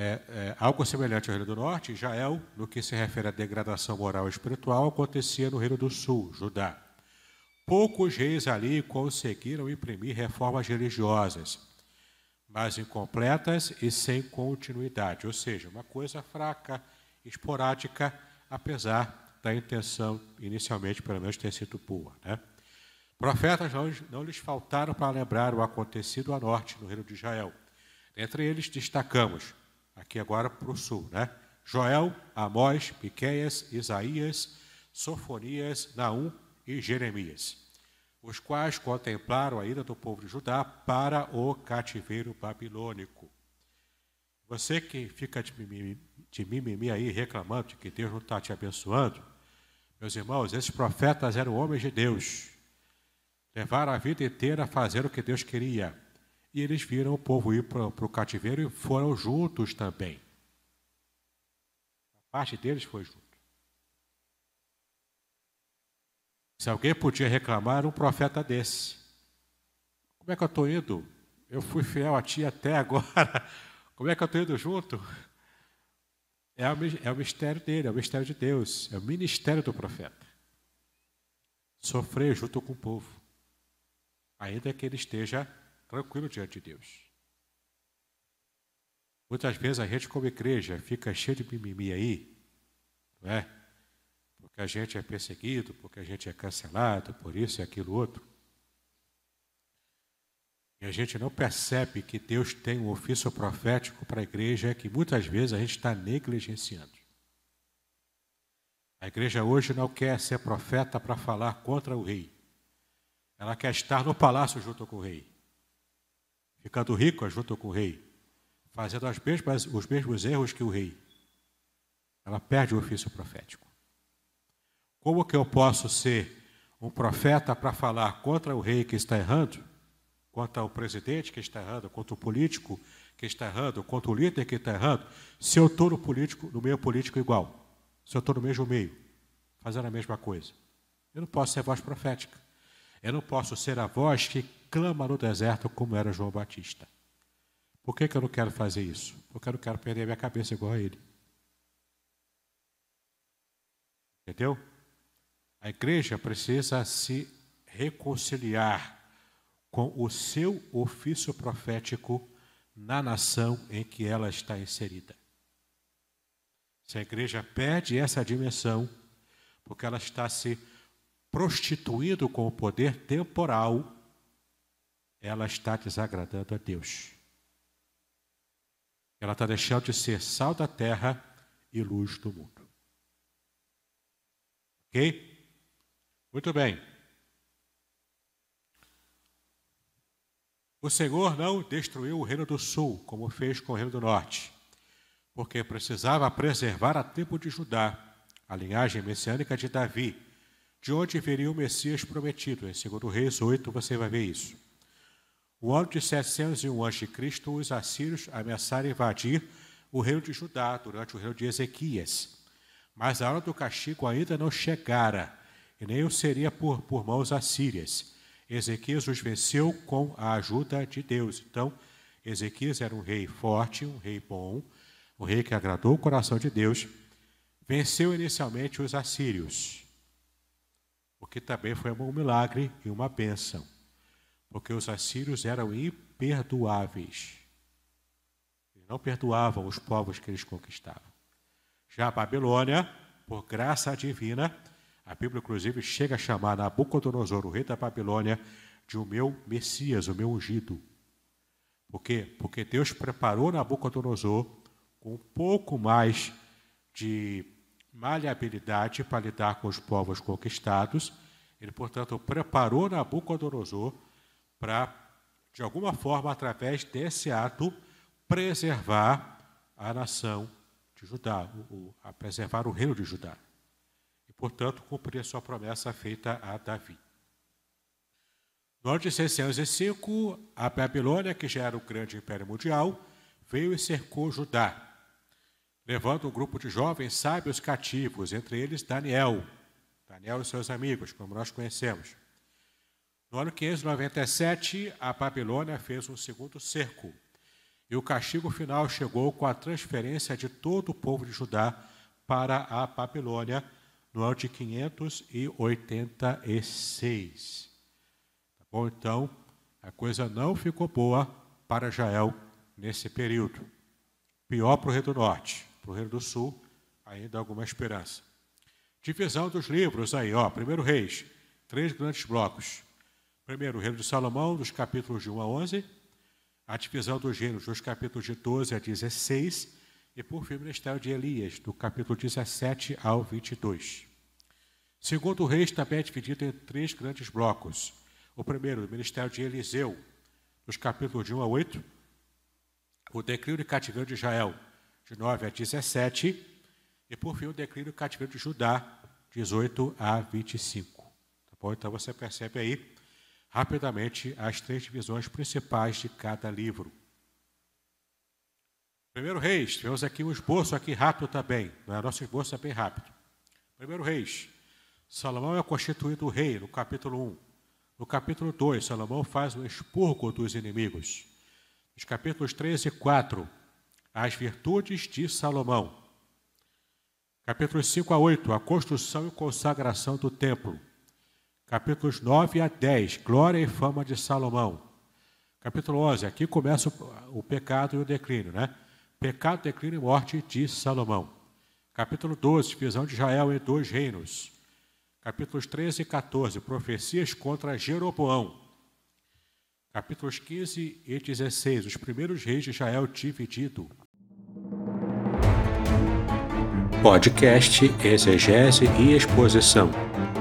é, é, algo semelhante ao Reino do Norte, Israel, no que se refere à degradação moral e espiritual, acontecia no Reino do Sul, Judá. Poucos reis ali conseguiram imprimir reformas religiosas, mas incompletas e sem continuidade, ou seja, uma coisa fraca, esporádica, apesar da intenção, inicialmente, pelo menos, ter sido boa. Né? Profetas não, não lhes faltaram para lembrar o acontecido a norte, no reino de Israel. Entre eles destacamos aqui agora para o sul, né? Joel, Amós, Piqueias, Isaías, Sofonias, Naum e Jeremias, os quais contemplaram a ida do povo de Judá para o cativeiro babilônico. Você que fica de mimimi, de mimimi aí reclamando de que Deus não está te abençoando, meus irmãos, esses profetas eram homens de Deus. Levaram a vida inteira a fazer o que Deus queria e eles viram o povo ir para o cativeiro e foram juntos também. A parte deles foi junto. Se alguém podia reclamar, um profeta desse. Como é que eu estou indo? Eu fui fiel a ti até agora. Como é que eu estou indo junto? É o, é o mistério dele, é o mistério de Deus, é o ministério do profeta. Sofrer junto com o povo, ainda que ele esteja tranquilo diante de Deus. Muitas vezes a gente, como igreja, fica cheio de mimimi aí, não é? Porque a gente é perseguido, porque a gente é cancelado, por isso e aquilo outro. E a gente não percebe que Deus tem um ofício profético para a igreja que muitas vezes a gente está negligenciando. A igreja hoje não quer ser profeta para falar contra o rei. Ela quer estar no palácio junto com o rei ficando rico junto com o rei, fazendo as mesmas, os mesmos erros que o rei. Ela perde o ofício profético. Como que eu posso ser um profeta para falar contra o rei que está errando, contra o presidente que está errando, contra o político que está errando, contra o líder que está errando, se eu estou no, político, no meio político igual, se eu estou no mesmo meio, fazendo a mesma coisa? Eu não posso ser voz profética. Eu não posso ser a voz que clama no deserto como era João Batista. Por que, que eu não quero fazer isso? Porque eu não quero perder minha cabeça igual a ele. Entendeu? A igreja precisa se reconciliar com o seu ofício profético na nação em que ela está inserida. Se a igreja perde essa dimensão, porque ela está se prostituindo com o poder temporal ela está desagradando a Deus. Ela está deixando de ser sal da terra e luz do mundo. Ok? Muito bem. O Senhor não destruiu o reino do sul, como fez com o reino do norte, porque precisava preservar a tribo de Judá, a linhagem messiânica de Davi, de onde viria o Messias prometido. Em 2 Reis 8 você vai ver isso. O ano de 701 a.C., os assírios ameaçaram invadir o reino de Judá durante o reino de Ezequias. Mas a hora do castigo ainda não chegara, e nem o seria por, por mãos assírias. Ezequias os venceu com a ajuda de Deus. Então, Ezequias era um rei forte, um rei bom, um rei que agradou o coração de Deus. Venceu inicialmente os assírios. o que também foi um milagre e uma bênção, porque os assírios eram imperdoáveis. Eles não perdoavam os povos que eles conquistavam. Já a Babilônia, por graça divina, a Bíblia inclusive chega a chamar Nabucodonosor, o rei da Babilônia, de o meu Messias, o meu ungido. Por quê? Porque Deus preparou Nabucodonosor com um pouco mais de maleabilidade para lidar com os povos conquistados. Ele, portanto, preparou Nabucodonosor para, de alguma forma, através desse ato, preservar a nação de Judá, o, a preservar o reino de Judá. E, portanto, cumprir a sua promessa feita a Davi. No ano de 605, a Babilônia, que já era o grande império mundial, veio e cercou Judá, levando um grupo de jovens sábios cativos, entre eles Daniel, Daniel e seus amigos, como nós conhecemos. No ano 597, a Babilônia fez um segundo cerco, e o castigo final chegou com a transferência de todo o povo de Judá para a Babilônia no ano de 586. Bom, então, a coisa não ficou boa para Jael nesse período. Pior para o Rio do Norte, para o Rio do Sul, ainda alguma esperança. Divisão dos livros aí, ó. Primeiro Reis, três grandes blocos. Primeiro, o Reino de Salomão, dos capítulos de 1 a 11. A divisão dos reinos, dos capítulos de 12 a 16. E, por fim, o Ministério de Elias, do capítulo 17 ao 22. Segundo Reis também é dividido em três grandes blocos. O primeiro, o ministério de Eliseu, nos capítulos de 1 a 8. O declínio de cativeiro de Israel, de 9 a 17. E, por fim, o declínio de cativeiro de Judá, 18 a 25. Tá bom? Então, você percebe aí, rapidamente, as três divisões principais de cada livro. Primeiro Reis, tivemos aqui um esboço aqui rápido também. Né? Nosso esboço é bem rápido. Primeiro Reis, Salomão é constituído rei, no capítulo 1. No capítulo 2, Salomão faz o expurgo dos inimigos. Nos capítulos 3 e 4, as virtudes de Salomão. Capítulos 5 a 8, a construção e consagração do templo. Capítulos 9 a 10, glória e fama de Salomão. Capítulo 11, aqui começa o, o pecado e o declínio, né? Pecado, declínio e morte de Salomão. Capítulo 12, divisão de Israel em dois reinos capítulos 13 e 14, profecias contra Jeroboão. Capítulos 15 e 16, os primeiros reis de Israel dividido. Podcast Exegese e Exposição.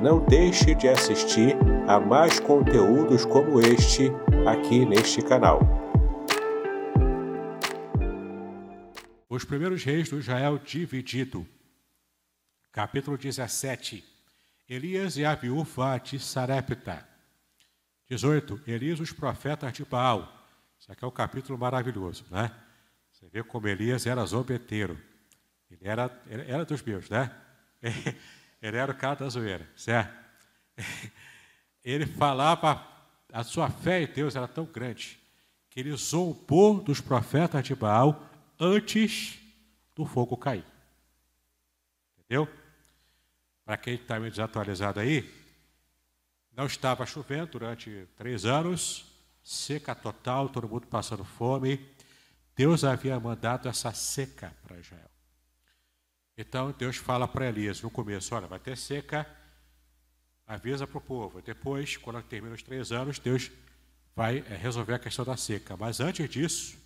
não deixe de assistir a mais conteúdos como este aqui neste canal. Os primeiros reis do Israel dividido capítulo 17. Elias e a viúva de Sarepta. 18. Elias os profetas de Baal. Isso aqui é um capítulo maravilhoso, né? Você vê como Elias era zombeteiro. Ele era, era dos meus, né? Ele era o cara da zoeira, certo? Ele falava, a sua fé em Deus era tão grande, que ele zombou dos profetas de Baal antes do fogo cair. Entendeu? Para quem está meio desatualizado aí, não estava chovendo durante três anos, seca total, todo mundo passando fome. Deus havia mandado essa seca para Israel. Então Deus fala para Elias no começo: olha, vai ter seca, avisa para o povo. Depois, quando termina os três anos, Deus vai eh, resolver a questão da seca. Mas antes disso,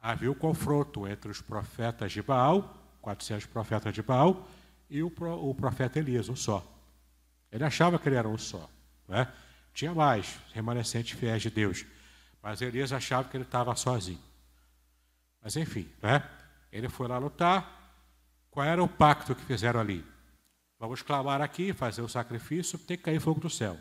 havia o um confronto entre os profetas de Baal 400 profetas de Baal e o, profeta Elias, um só. Ele achava que ele era um só. Né? Tinha mais remanescentes fiéis de Deus, mas Elias achava que ele estava sozinho. Mas enfim, né? ele foi lá lutar. Qual era o pacto que fizeram ali? Vamos clamar aqui, fazer o sacrifício, tem que cair fogo do céu.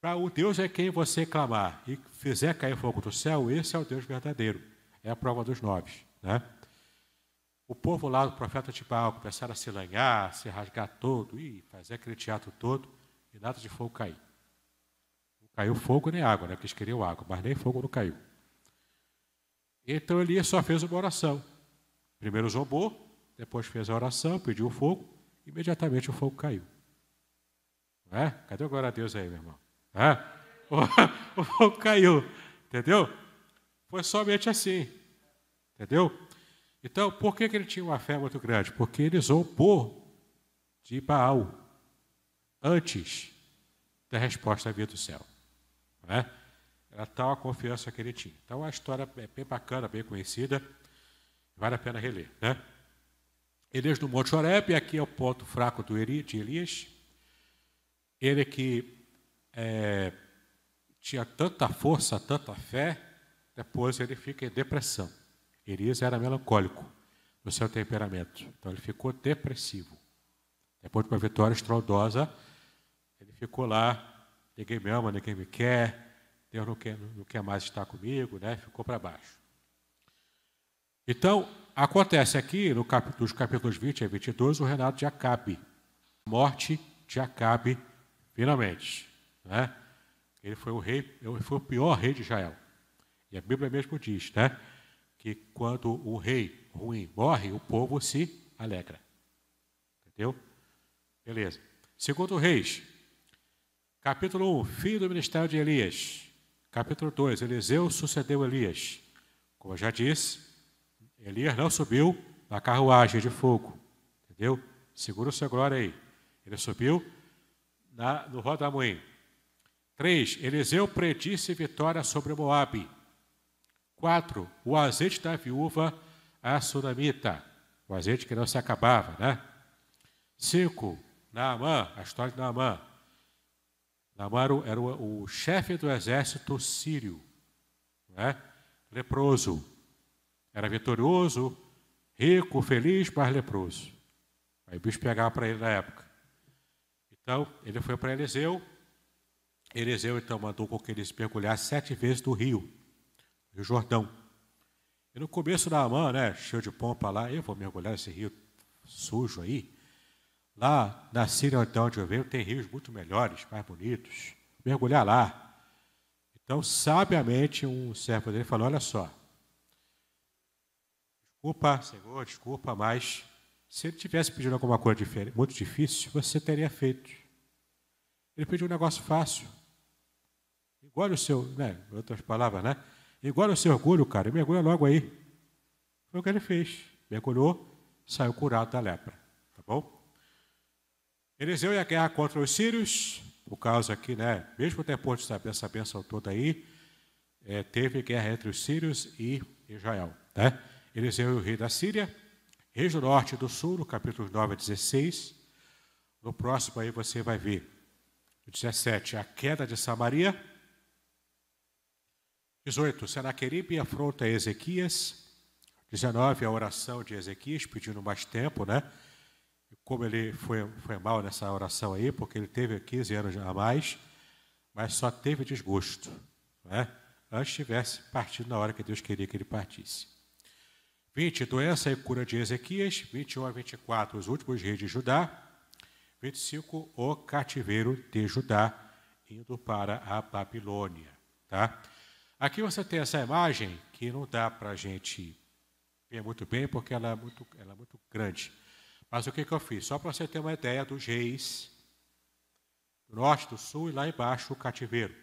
Para o Deus é quem você clamar e fizer cair fogo do céu, esse é o Deus verdadeiro. É a prova dos nove. Né? O povo lá do profeta Tibaal começaram a se lanhar, se rasgar todo, e fazer aquele teatro todo, e nada de fogo cair. Não caiu fogo nem água, né? porque eles queriam água, mas nem fogo não caiu. Então Elias só fez uma oração. Primeiro zombou, depois fez a oração, pediu o fogo, imediatamente o fogo caiu. É? Cadê o glória a Deus aí, meu irmão? É? O, o fogo caiu, entendeu? Foi somente assim, entendeu? Então, por que, que ele tinha uma fé muito grande? Porque ele zombou de Baal antes da resposta vir do céu. Não é? Era tal a confiança que ele tinha. Então, a história é bem bacana, bem conhecida, vale a pena reler. Né? Elias no Monte Horeb, aqui é o ponto fraco do de Elias. Ele que é, tinha tanta força, tanta fé, depois ele fica em depressão. Elias era melancólico no seu temperamento, então ele ficou depressivo. Depois de uma vitória estrondosa, ele ficou lá, ninguém me ama, ninguém me quer, Deus não quer, não quer mais estar comigo, né? ficou para baixo. Então, acontece aqui, no capítulo, nos capítulos 20 a 22, o renato de Acabe. Morte de Acabe, finalmente. Né? Ele foi o rei, foi o pior rei de Israel. E a Bíblia mesmo diz, né? Que quando o rei ruim morre, o povo se alegra. Entendeu? Beleza. Segundo Reis, capítulo 1, fim do ministério de Elias. Capítulo 2, Eliseu sucedeu Elias. Como eu já disse, Elias não subiu na carruagem de fogo. Entendeu? Segura o glória aí. Ele subiu na, no rodamuim. 3. Eliseu predisse vitória sobre Moabe. 4. O azeite da viúva a Sunamita. O azeite que não se acabava, né? 5. Naamã, a história de Naamã. Naamã era o, o chefe do exército sírio, né? leproso. Era vitorioso, rico, feliz, mas leproso. Aí o bicho pegava para ele na época. Então, ele foi para Eliseu, Eliseu então mandou com que eles mergulhassem sete vezes no rio, Rio Jordão. E no começo da mão, né, cheio de pompa lá, eu vou mergulhar nesse rio sujo aí. Lá na Síria, então, onde eu venho, tem rios muito melhores, mais bonitos. Mergulhar lá. Então, sabiamente, um servo dele falou: Olha só, desculpa, Senhor, desculpa, mas se ele tivesse pedido alguma coisa muito difícil, você teria feito. Ele pediu um negócio fácil. Igual o seu, né? Outras palavras, né? Igual o seu orgulho, cara, mergulha logo aí. Foi o que ele fez. Mergulhou, saiu curado da lepra. Tá bom? Eliseu ia guerra contra os sírios, por causa aqui, né? Mesmo depois de saber essa bênção toda aí, é, teve guerra entre os sírios e Israel. Né? Eliseu o rei da Síria, reis do norte e do sul, no capítulo 9 a 16. No próximo aí você vai ver. 17, a queda de Samaria. 18. Senaqueribe afronta Ezequias. 19. A oração de Ezequias, pedindo mais tempo, né? Como ele foi, foi mal nessa oração aí, porque ele teve 15 anos a mais, mas só teve desgosto, né? Antes tivesse partido na hora que Deus queria que ele partisse. 20. Doença e cura de Ezequias. 21 a 24. Os últimos reis de Judá. 25. O cativeiro de Judá, indo para a Babilônia. Tá? Aqui você tem essa imagem que não dá para a gente ver muito bem, porque ela é muito, ela é muito grande. Mas o que, que eu fiz? Só para você ter uma ideia dos reis do norte, do sul e lá embaixo o cativeiro.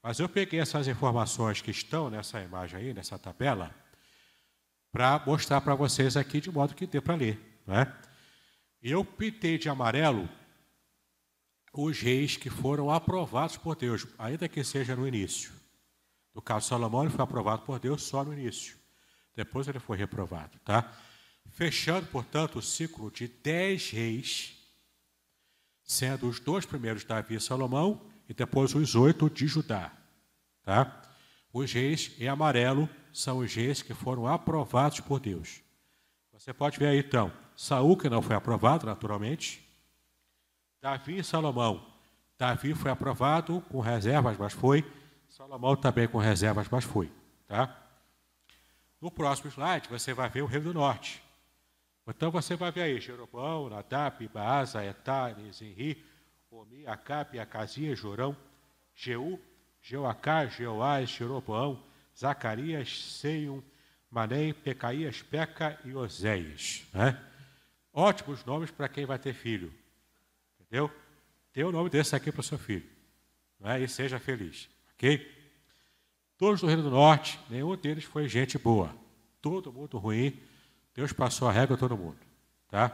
Mas eu peguei essas informações que estão nessa imagem aí, nessa tabela, para mostrar para vocês aqui de modo que dê para ler. Né? Eu pintei de amarelo os reis que foram aprovados por Deus, ainda que seja no início. No caso de Salomão, ele foi aprovado por Deus só no início. Depois ele foi reprovado, tá? Fechando, portanto, o ciclo de dez reis, sendo os dois primeiros Davi e Salomão, e depois os oito de Judá, tá? Os reis em amarelo são os reis que foram aprovados por Deus. Você pode ver aí, então, Saul, que não foi aprovado, naturalmente. Davi e Salomão. Davi foi aprovado com reservas, mas foi. Salomão também com reservas, mas foi. Tá? No próximo slide, você vai ver o Reino do Norte. Então você vai ver aí Jeroboão, Nadab, Baasa, Etá, Zenri, Omi, Acabe, Acasias, Jorão, Jeú, Jeoacá, Jeoás, Jeroboão, Zacarias, Seium, Manem, Pecaías, Peca e Oséias. Né? Ótimos nomes para quem vai ter filho. Entendeu? Dê o nome desse aqui para o seu filho. Né? E seja feliz. Ok? Todos do Reino do Norte, nenhum deles foi gente boa. Todo mundo ruim Deus passou a régua a todo mundo. Tá?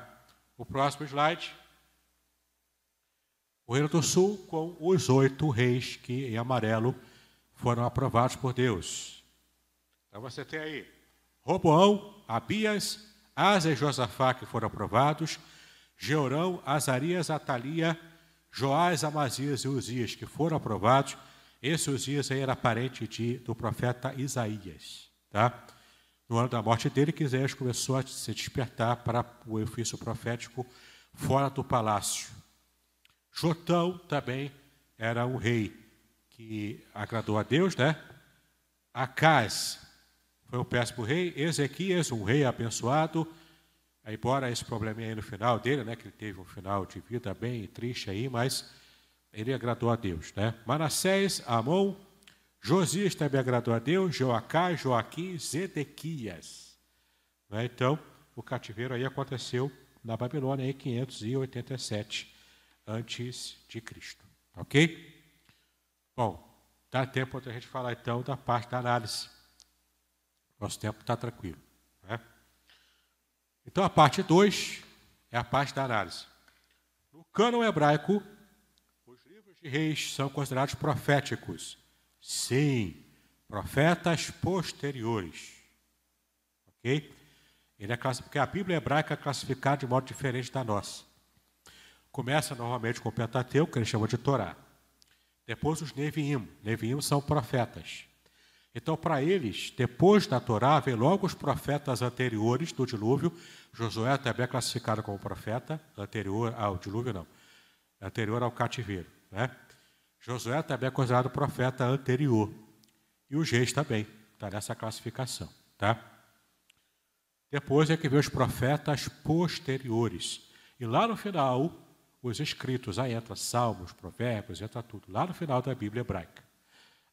O próximo slide. O Reino do Sul com os oito reis que, em amarelo, foram aprovados por Deus. Então você tem aí Roboão, Abias, Asa e Josafá que foram aprovados, Georão, Azarias, Atalia, Joás, Amazias e Uzias que foram aprovados. Esse Uzias aí era parente de, do profeta Isaías. Tá? No ano da morte dele, Quisés começou a se despertar para o ofício profético fora do palácio. Jotão também era um rei que agradou a Deus, né? Acás foi um péssimo rei. Ezequias, um rei abençoado. Embora esse probleminha aí no final dele, né? Que ele teve um final de vida bem triste aí, mas ele agradou a Deus, né? Manassés, Amon, Josias também agradou a Deus, Joacá, Joaquim, Zedequias. Né? Então, o cativeiro aí aconteceu na Babilônia em 587 antes de Cristo. Ok? Bom, dá tempo para a gente falar então da parte da análise. Nosso tempo está tranquilo. Né? Então, a parte 2 é a parte da análise. No cânon hebraico, os livros de reis são considerados proféticos Sim, profetas posteriores. Ok? Ele é porque a Bíblia hebraica é classificada de modo diferente da nossa. Começa normalmente com o Pentateuco, que ele chama de Torá. Depois os Neviim. Neviim são profetas. Então, para eles, depois da Torá, vem logo os profetas anteriores do dilúvio. Josué também é classificado como profeta, anterior ao dilúvio, não. Anterior ao cativeiro. Né? Josué também é considerado profeta anterior. E os reis também, está nessa classificação. Tá? Depois é que vem os profetas posteriores. E lá no final, os escritos, aí entra Salmos, Provérbios, entra tudo. Lá no final da Bíblia hebraica.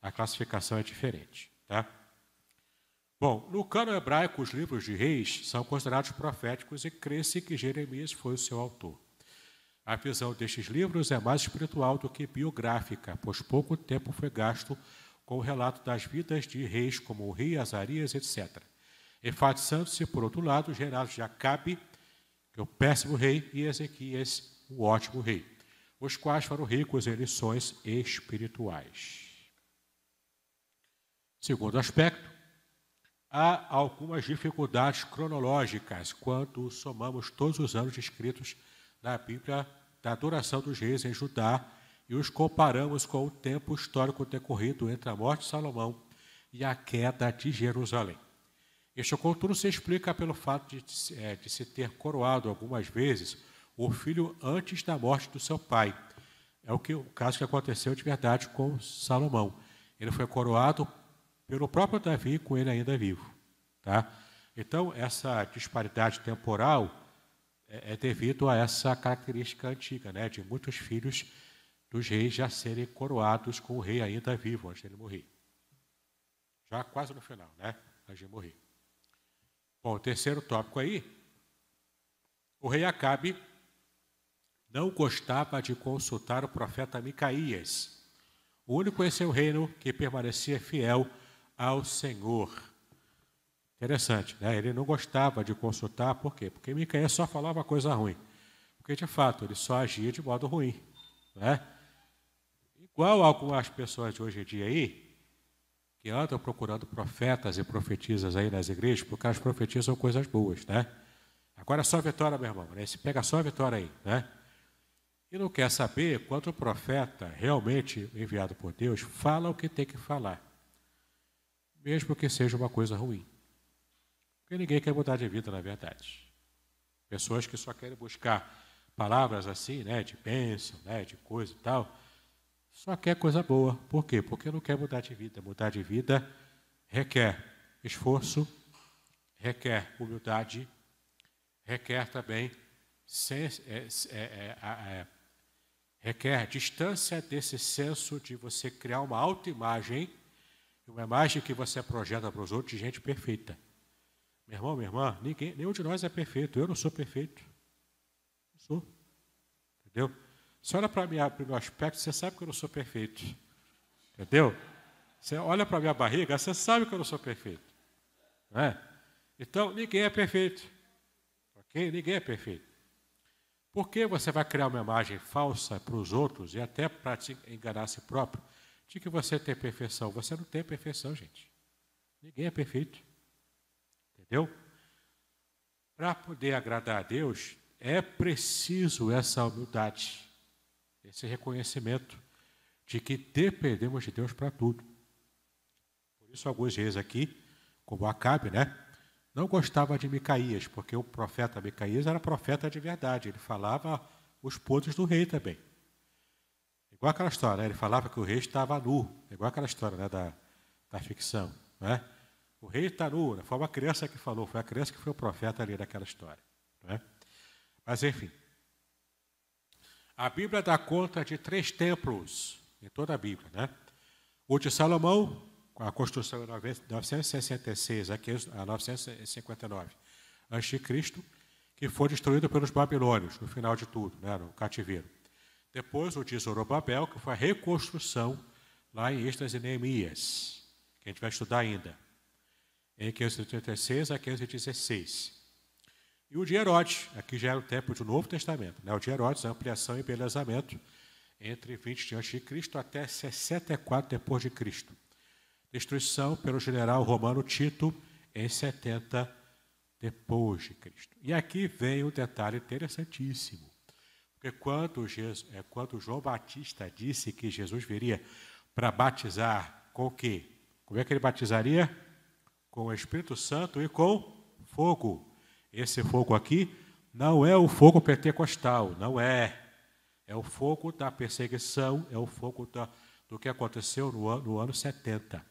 A classificação é diferente. Tá? Bom, no cano hebraico, os livros de reis são considerados proféticos e crê-se que Jeremias foi o seu autor. A visão destes livros é mais espiritual do que biográfica, pois pouco tempo foi gasto com o relato das vidas de reis como o rei Azarias, etc. Enfatizando-se, por outro lado, os relatos de Acabe, que é o péssimo rei, e Ezequias, o ótimo rei, os quais foram ricos em lições espirituais. Segundo aspecto, há algumas dificuldades cronológicas quando somamos todos os anos escritos na Bíblia da adoração dos reis em Judá e os comparamos com o tempo histórico decorrido entre a morte de Salomão e a queda de Jerusalém. Este contorno se explica pelo fato de, é, de se ter coroado algumas vezes o filho antes da morte do seu pai. É o, que, o caso que aconteceu de verdade com Salomão. Ele foi coroado pelo próprio Davi, com ele ainda vivo. Tá? Então, essa disparidade temporal é, é devido a essa característica antiga, né, de muitos filhos dos reis já serem coroados com o rei ainda vivo antes dele morrer. Já quase no final, né, antes de morrer. Bom, o terceiro tópico aí, o rei Acabe não gostava de consultar o profeta Micaías, o único em seu reino que permanecia fiel ao Senhor. Interessante, né? Ele não gostava de consultar, por quê? Porque Micaías só falava coisa ruim. Porque, de fato, ele só agia de modo ruim. Né? Igual algumas pessoas de hoje em dia aí, que andam procurando profetas e profetisas aí nas igrejas, porque elas profetizam coisas boas, né? Agora é só a vitória, meu irmão, né? Se pega só a vitória aí, né? E não quer saber quanto o profeta, realmente enviado por Deus, fala o que tem que falar, mesmo que seja uma coisa ruim. Porque ninguém quer mudar de vida, na verdade. Pessoas que só querem buscar palavras assim, né, de bênção, né, de coisa e tal, só quer coisa boa. Por quê? Porque não quer mudar de vida. Mudar de vida requer esforço, requer humildade, requer também é, é, é, requer distância desse senso de você criar uma autoimagem, uma imagem que você projeta para os outros de gente perfeita. Meu irmão, minha irmã, ninguém, nenhum de nós é perfeito. Eu não sou perfeito. Não sou. Entendeu? Você olha para o meu aspecto, você sabe que eu não sou perfeito. Entendeu? Você olha para a minha barriga, você sabe que eu não sou perfeito. Não é? Então, ninguém é perfeito. Ok? Ninguém é perfeito. Por que você vai criar uma imagem falsa para os outros e até para enganar a si próprio de que você tem perfeição? Você não tem perfeição, gente. Ninguém é perfeito. Entendeu? Para poder agradar a Deus, é preciso essa humildade, esse reconhecimento de que dependemos de Deus para tudo. Por isso, alguns reis aqui, como Acabe, né, não gostava de Micaías, porque o profeta Micaías era profeta de verdade, ele falava os podres do rei também. Igual aquela história, né? ele falava que o rei estava nu, igual aquela história né, da, da ficção. Né? O rei está nu, né? foi uma criança que falou, foi a criança que foi o profeta ali daquela história. Né? Mas, enfim. A Bíblia dá conta de três templos em toda a Bíblia. Né? O de Salomão, a construção em 966 a 959 a.C., que foi destruído pelos babilônios no final de tudo, né, no cativeiro. Depois o de Zorobabel, que foi a reconstrução lá em Esdras e Neemias, que a gente vai estudar ainda em 536 a 516. E o de Herodes, aqui já era o tempo do Novo Testamento. Né? O de Herodes, a ampliação e embelezamento entre 20 a.C. até 64 depois de Cristo. Destruição pelo general romano Tito em 70 depois de Cristo. E aqui vem um detalhe interessantíssimo. Porque quando, Jesus, é, quando João Batista disse que Jesus viria para batizar com o quê? Como é que ele batizaria? com o Espírito Santo e com fogo. Esse fogo aqui não é o fogo pentecostal, não é. É o fogo da perseguição, é o fogo da, do que aconteceu no ano, no ano 70.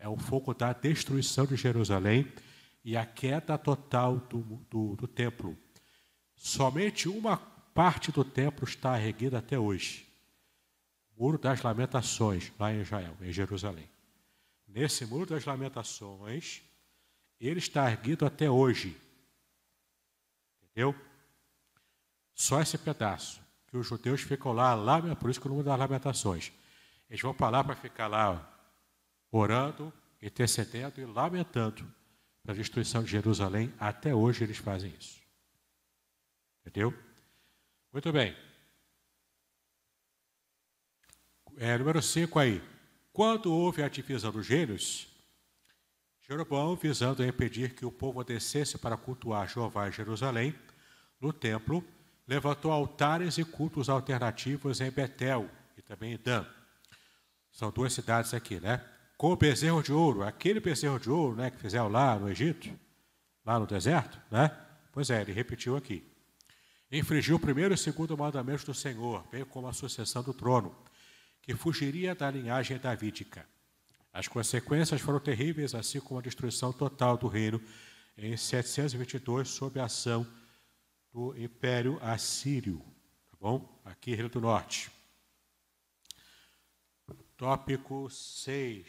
É o fogo da destruição de Jerusalém e a queda total do, do, do templo. Somente uma parte do templo está erguida até hoje. Muro das Lamentações, lá em Israel, em Jerusalém. Nesse muro das lamentações, ele está erguido até hoje. Entendeu? Só esse pedaço. Que os judeus ficam lá, lá por isso que o nome das lamentações. Eles vão para lá para ficar lá orando, intercedendo e lamentando pela destruição de Jerusalém. Até hoje eles fazem isso. Entendeu? Muito bem. É, número 5 aí. Quando houve a divisão dos gênios, Jeroboão, visando impedir que o povo descesse para cultuar Jeová em Jerusalém, no templo, levantou altares e cultos alternativos em Betel e também em Dan. São duas cidades aqui, né? Com o bezerro de ouro, aquele bezerro de ouro né, que fizeram lá no Egito, lá no deserto, né? Pois é, ele repetiu aqui. Infringiu o primeiro e o segundo mandamento do Senhor, bem como a sucessão do trono que fugiria da linhagem davídica. As consequências foram terríveis, assim como a destruição total do reino em 722 sob a ação do Império Assírio. Tá bom? Aqui, Reino do Norte. Tópico 6.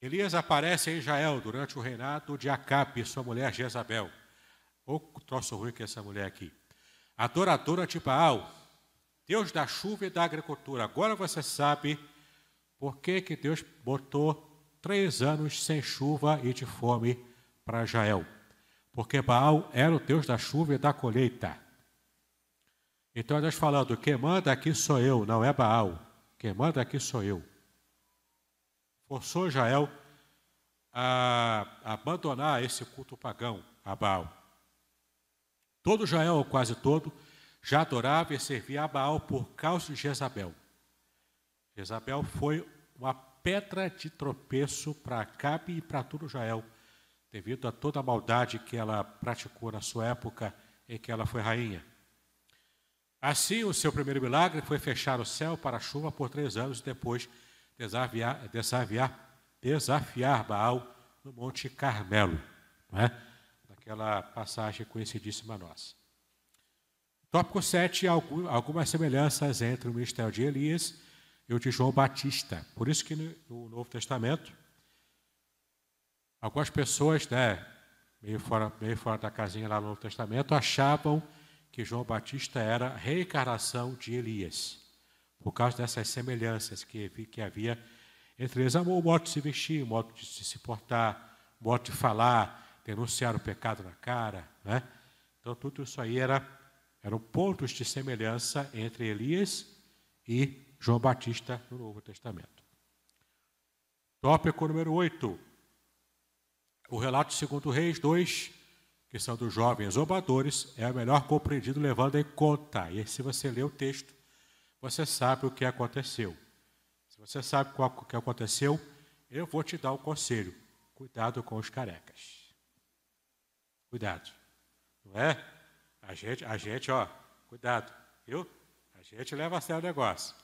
Elias aparece em Israel durante o reinado de Acabe e sua mulher Jezabel. Pouco troço ruim que essa mulher aqui. Adoradora de Baal, Deus da chuva e da agricultura. Agora você sabe por que, que Deus botou três anos sem chuva e de fome para Israel. Porque Baal era o Deus da chuva e da colheita. Então Deus falando, quem manda aqui sou eu, não é Baal. Quem manda aqui sou eu. Forçou Israel a abandonar esse culto pagão a Baal. Todo Israel, ou quase todo, já adorava e servia a Baal por causa de Jezabel. Jezabel foi uma pedra de tropeço para Acabe e para todo Israel devido a toda a maldade que ela praticou na sua época em que ela foi rainha. Assim, o seu primeiro milagre foi fechar o céu para a chuva por três anos e depois desafiar, desafiar, desafiar Baal no Monte Carmelo, não é? naquela passagem conhecidíssima nossa. Tópico 7, algumas semelhanças entre o ministério de Elias e o de João Batista. Por isso que no Novo Testamento, algumas pessoas, né, meio fora, meio fora da casinha lá no Novo Testamento, achavam que João Batista era a reencarnação de Elias, por causa dessas semelhanças que, que havia entre eles. O modo de se vestir, o modo de se portar, o modo de falar, denunciar o pecado na cara. Né? Então, tudo isso aí era, eram pontos de semelhança entre Elias e João Batista no Novo Testamento. Tópico número 8. O relato segundo Reis 2, que são dos jovens zombadores, é melhor compreendido levando em conta. E se você ler o texto, você sabe o que aconteceu. Se você sabe o que aconteceu, eu vou te dar um conselho. Cuidado com os carecas. Cuidado. Não é? A gente, a gente, ó, cuidado, viu? A gente leva a sério o negócio.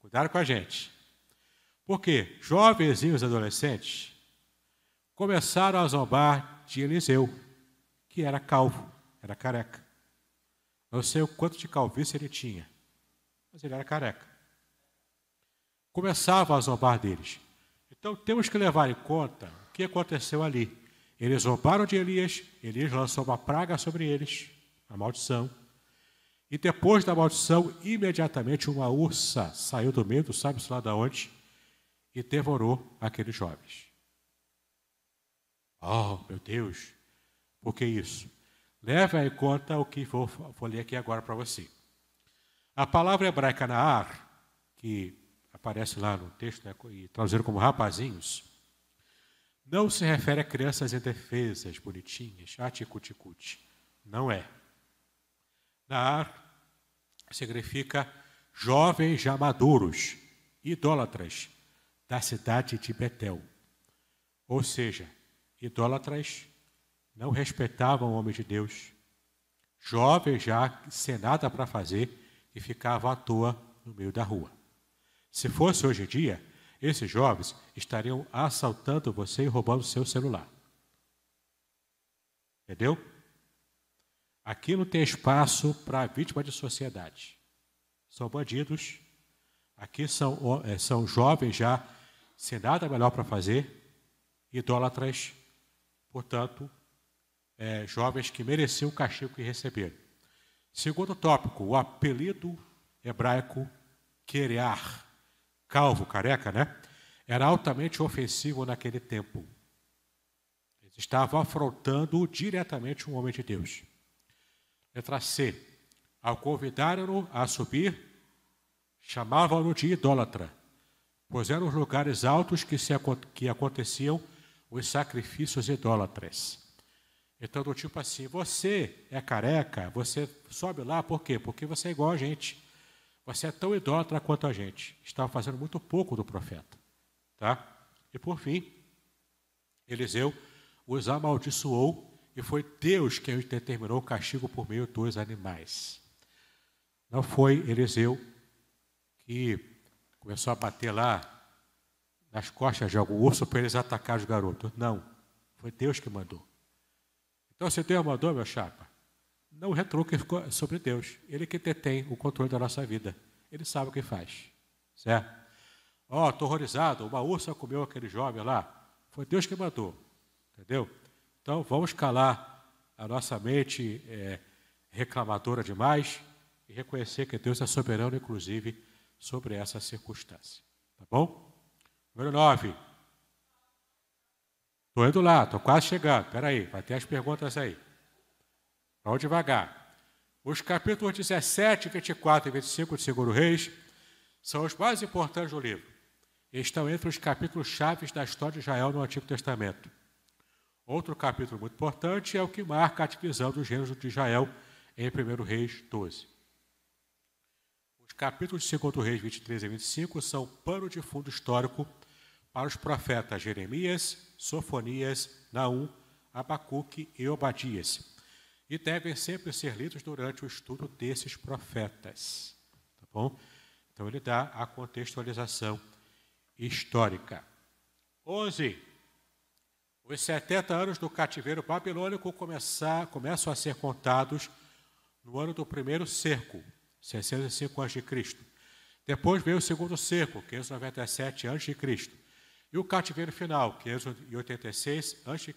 Cuidado com a gente. Porque jovens e os adolescentes começaram a zombar de Eliseu, que era calvo, era careca. Não sei o quanto de calvície ele tinha, mas ele era careca. Começavam a zombar deles. Então temos que levar em conta o que aconteceu ali. Eles zombaram de Elias, Elias lançou uma praga sobre eles, a maldição. E depois da maldição, imediatamente uma ursa saiu do meio sabe-se lá de onde e devorou aqueles jovens. Oh, meu Deus, por que isso? Leve em conta o que vou, vou ler aqui agora para você. A palavra hebraica Naar, que aparece lá no texto, né, e traduzido como rapazinhos, não se refere a crianças indefesas, bonitinhas, aticuticute. Não é. Naar significa jovens já maduros, idólatras, da cidade de Betel. Ou seja, idólatras não respeitavam o homem de Deus, jovens já sem nada para fazer e ficavam à toa no meio da rua. Se fosse hoje em dia, esses jovens estariam assaltando você e roubando seu celular. Entendeu? Aqui não tem espaço para vítima de sociedade. São bandidos. Aqui são, é, são jovens já sem nada melhor para fazer, idólatras, portanto, é, jovens que mereciam o castigo que receberam. Segundo tópico, o apelido hebraico Kerear calvo, careca, né? Era altamente ofensivo naquele tempo. Eles estavam afrontando diretamente um homem de Deus. Letra C. Ao convidarem-no a subir, chamavam-no de idólatra, pois eram os lugares altos que, se, que aconteciam os sacrifícios idólatras. Então, do tipo assim, você é careca, você sobe lá, por quê? Porque você é igual a gente. Você é tão idólatra quanto a gente. Estava fazendo muito pouco do profeta. Tá? E por fim, Eliseu os amaldiçoou e foi Deus quem determinou o castigo por meio dos animais. Não foi Eliseu que começou a bater lá nas costas de algum urso para eles atacar os garotos. Não. Foi Deus que mandou. Então, se Deus mandou, meu chapa, não retruque sobre Deus. Ele que detém o controle da nossa vida. Ele sabe o que faz. Certo? Ó, oh, estou horrorizado, uma ursa comeu aquele jovem lá. Foi Deus que mandou. Entendeu? Então vamos calar a nossa mente é, reclamadora demais e reconhecer que Deus é soberano, inclusive, sobre essa circunstância. Tá bom? Número 9. Estou indo lá, estou quase chegando. Espera aí, vai ter as perguntas aí. Vamos devagar. Os capítulos 17, 24 e 25 de Segundo Reis são os mais importantes do livro. Estão entre os capítulos chaves da história de Israel no Antigo Testamento. Outro capítulo muito importante é o que marca a divisão dos gêneros de Israel em 1 Reis 12. Os capítulos de 2 Reis 23 e 25 são pano de fundo histórico para os profetas Jeremias, Sofonias, Naum, Abacuque e Obadias. E devem sempre ser lidos durante o estudo desses profetas. Tá bom? Então ele dá a contextualização histórica. 11. Os 70 anos do cativeiro babilônico começar, começam a ser contados no ano do primeiro cerco, 605 a.C. Depois veio o segundo cerco, 597 a.C. E o cativeiro final, 586 a.C.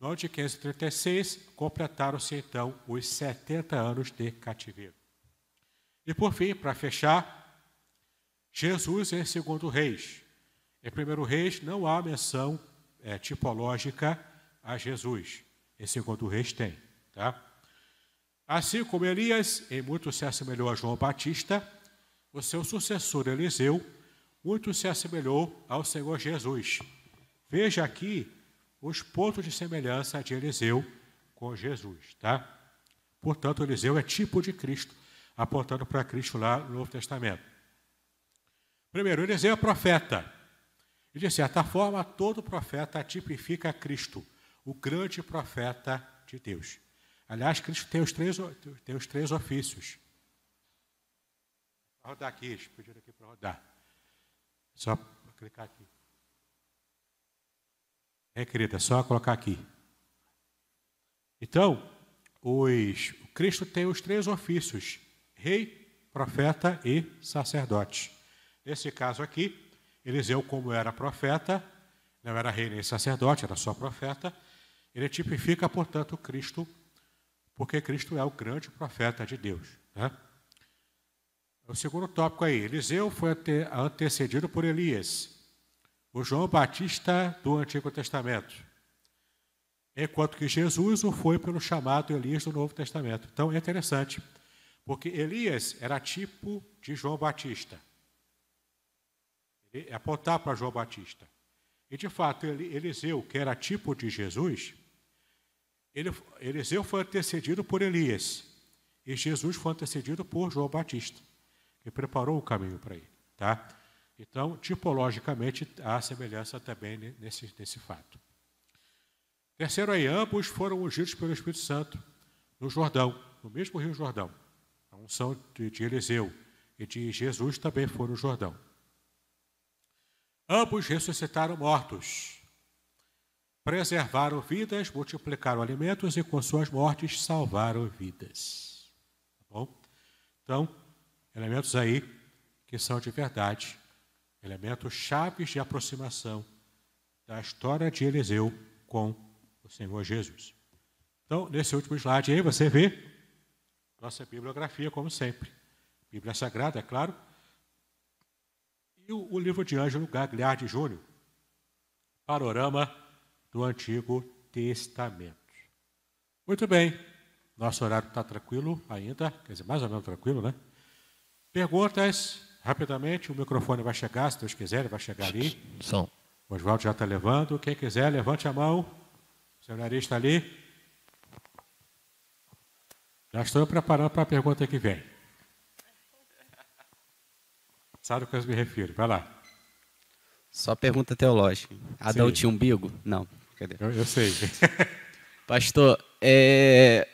No ano de 536, completaram-se então os 70 anos de cativeiro. E por fim, para fechar, Jesus em segundo reis. Em primeiro reis não há menção é, tipológica a Jesus. Em segundo reis tem. Tá? Assim como Elias, em muito se assemelhou a João Batista, o seu sucessor Eliseu, muito se assemelhou ao Senhor Jesus. Veja aqui os pontos de semelhança de Eliseu com Jesus, tá? Portanto, Eliseu é tipo de Cristo, apontando para Cristo lá no Novo Testamento. Primeiro, Eliseu é profeta. E de certa forma, todo profeta tipifica Cristo, o grande profeta de Deus. Aliás, Cristo tem os três, tem os três ofícios rodar aqui, pediram aqui para rodar. Só clicar aqui. É, querida, só colocar aqui. Então, os, Cristo tem os três ofícios: rei, profeta e sacerdote. Nesse caso aqui, Eliseu, como era profeta, não era rei nem sacerdote, era só profeta, ele tipifica, portanto, Cristo, porque Cristo é o grande profeta de Deus. Né? O segundo tópico aí, Eliseu foi antecedido por Elias, o João Batista do Antigo Testamento, enquanto que Jesus o foi pelo chamado Elias do Novo Testamento. Então é interessante, porque Elias era tipo de João Batista. Ele apontar para João Batista. E de fato, Eliseu, que era tipo de Jesus, ele, Eliseu foi antecedido por Elias, e Jesus foi antecedido por João Batista e preparou o caminho para ele. Tá? Então, tipologicamente, há semelhança também nesse, nesse fato. Terceiro aí, ambos foram ungidos pelo Espírito Santo no Jordão, no mesmo Rio Jordão. A unção de, de Eliseu e de Jesus também foram no Jordão. Ambos ressuscitaram mortos, preservaram vidas, multiplicaram alimentos e com suas mortes salvaram vidas. Tá bom? Então, Elementos aí que são de verdade, elementos chaves de aproximação da história de Eliseu com o Senhor Jesus. Então, nesse último slide aí, você vê nossa bibliografia, como sempre. Bíblia Sagrada, é claro. E o, o livro de Ângelo Gagliardi Júnior, Panorama do Antigo Testamento. Muito bem, nosso horário está tranquilo ainda, quer dizer, mais ou menos tranquilo, né? Perguntas, rapidamente, o microfone vai chegar, se Deus quiser, ele vai chegar ali. Som. O Oswaldo já está levando. Quem quiser, levante a mão. O seminarista ali. Já estou preparando para a pergunta que vem. Sabe o que eu me refiro? Vai lá. Só pergunta teológica. Adão Sim. tinha umbigo? Não. Cadê? Eu, eu sei. Pastor, é,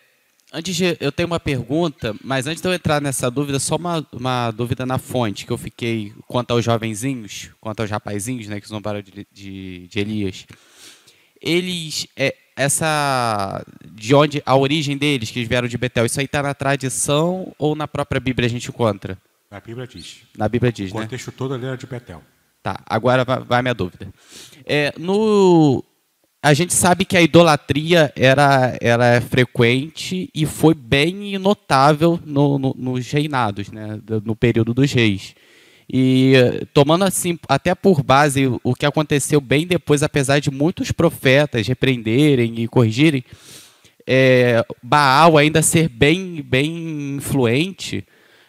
Antes de, eu tenho uma pergunta, mas antes de eu entrar nessa dúvida, só uma, uma dúvida na fonte que eu fiquei quanto aos jovenzinhos, quanto aos rapazinhos, né, que zombaram de, de, de Elias. Eles, é, essa, de onde, a origem deles, que eles vieram de Betel, isso aí está na tradição ou na própria Bíblia a gente encontra? Na Bíblia diz. Na Bíblia diz, o né? O contexto todo ali era de Betel. Tá, agora vai, vai a minha dúvida. É, no, a gente sabe que a idolatria era, era frequente e foi bem notável no, no, nos reinados, né, no período dos reis. E tomando assim, até por base o que aconteceu bem depois, apesar de muitos profetas repreenderem e corrigirem, é, Baal ainda ser bem, bem influente,